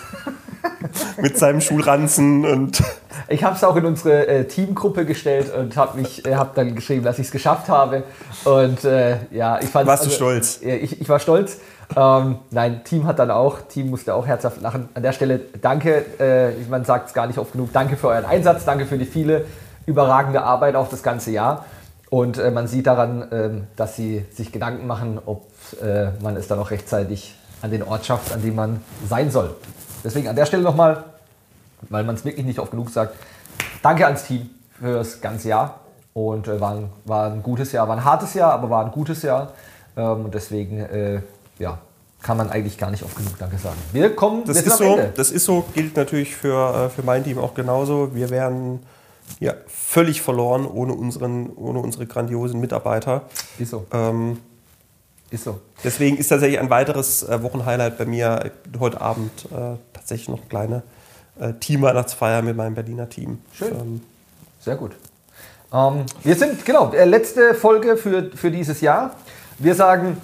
Mit seinem Schulranzen und. Ich habe es auch in unsere äh, Teamgruppe gestellt und habe äh, hab dann geschrieben, dass ich es geschafft habe. Und äh, ja, ich fand. Warst also, du stolz? Ich, ich war stolz. Ähm, nein, Team hat dann auch, Team musste auch herzhaft lachen. An der Stelle danke, äh, man sagt es gar nicht oft genug, danke für euren Einsatz, danke für die viele überragende Arbeit auch das ganze Jahr. Und äh, man sieht daran, ähm, dass sie sich Gedanken machen, ob äh, man es dann auch rechtzeitig an den Ort schafft, an dem man sein soll. Deswegen an der Stelle nochmal, weil man es wirklich nicht oft genug sagt, danke ans Team für das ganze Jahr. Und äh, war, ein, war ein gutes Jahr, war ein hartes Jahr, aber war ein gutes Jahr. Ähm, und deswegen, äh, ja, kann man eigentlich gar nicht oft genug Danke sagen. Wir kommen das ist so, Das ist so, gilt natürlich für, äh, für mein Team auch genauso. Wir wären ja, völlig verloren ohne, unseren, ohne unsere grandiosen Mitarbeiter. Ist so. Ähm, ist so. Deswegen ist tatsächlich ein weiteres äh, Wochenhighlight bei mir heute Abend äh, tatsächlich noch eine kleine äh, Teamweihnachtsfeier mit meinem Berliner Team. Schön. Ähm, Sehr gut. Ähm, wir sind, genau, äh, letzte Folge für, für dieses Jahr. Wir sagen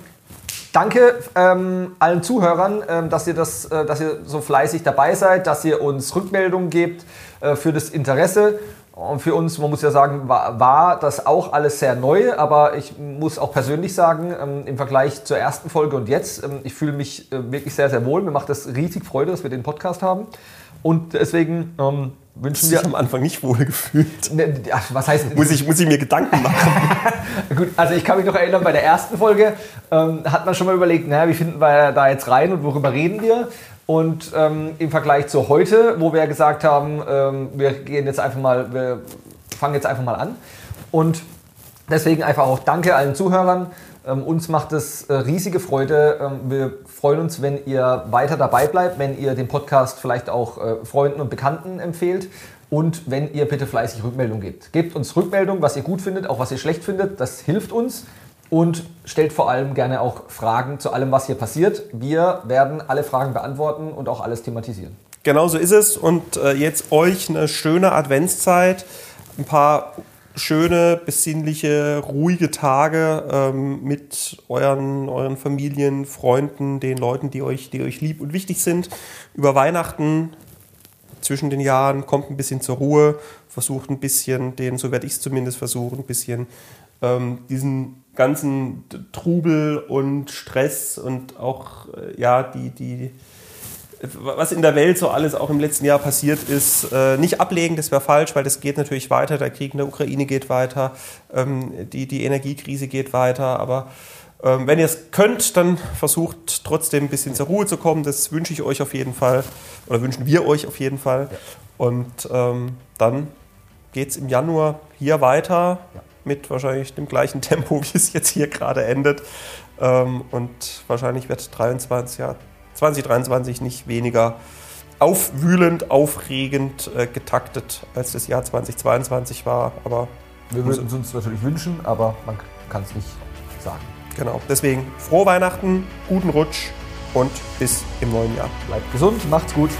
Danke ähm, allen Zuhörern, ähm, dass, ihr das, äh, dass ihr so fleißig dabei seid, dass ihr uns Rückmeldungen gebt äh, für das Interesse. Und für uns, man muss ja sagen, war, war, das auch alles sehr neu, aber ich muss auch persönlich sagen, ähm, im Vergleich zur ersten Folge und jetzt, ähm, ich fühle mich äh, wirklich sehr, sehr wohl. Mir macht das riesig Freude, dass wir den Podcast haben. Und deswegen ähm, wünschen wir. Ich am Anfang nicht wohl gefühlt. Ne, was heißt. Muss ich, muss ich mir Gedanken machen? Gut, also ich kann mich noch erinnern, bei der ersten Folge ähm, hat man schon mal überlegt, naja, wie finden wir da jetzt rein und worüber reden wir? Und ähm, im Vergleich zu heute, wo wir gesagt haben, ähm, wir gehen jetzt einfach mal, wir fangen jetzt einfach mal an. Und deswegen einfach auch danke allen Zuhörern. Äh, Ähm, uns macht es äh, riesige Freude. Ähm, wir freuen uns, wenn ihr weiter dabei bleibt, wenn ihr den Podcast vielleicht auch äh, Freunden und Bekannten empfehlt und wenn ihr bitte fleißig Rückmeldung gebt. Gebt uns Rückmeldung, was ihr gut findet, auch was ihr schlecht findet. Das hilft uns und stellt vor allem gerne auch Fragen zu allem, was hier passiert. Wir werden alle Fragen beantworten und auch alles thematisieren. Genau so ist es. Und äh, jetzt euch eine schöne Adventszeit, ein paar schöne, besinnliche, ruhige Tage ähm, mit euren, euren Familien, Freunden, den Leuten, die euch, die euch lieb und wichtig sind. Über Weihnachten zwischen den Jahren kommt ein bisschen zur Ruhe, versucht ein bisschen, den, so werde ich es zumindest versuchen, ein bisschen ähm, diesen ganzen Trubel und Stress und auch äh, ja die, die was in der Welt so alles auch im letzten Jahr passiert ist, äh, nicht ablegen, das wäre falsch, weil das geht natürlich weiter. Der Krieg in der Ukraine geht weiter, ähm, die, die Energiekrise geht weiter. Aber ähm, wenn ihr es könnt, dann versucht trotzdem ein bisschen zur Ruhe zu kommen. Das wünsche ich euch auf jeden Fall oder wünschen wir euch auf jeden Fall. Ja. Und ähm, dann geht es im Januar hier weiter ja. mit wahrscheinlich dem gleichen Tempo, wie es jetzt hier gerade endet. Ähm, und wahrscheinlich wird 23 Jahre 2023 nicht weniger aufwühlend, aufregend äh, getaktet, als das Jahr 2022 war. Aber wir würden es uns natürlich wünschen, aber man kann es nicht sagen. Genau. Deswegen frohe Weihnachten, guten Rutsch und bis im neuen Jahr. Bleibt gesund, macht's gut.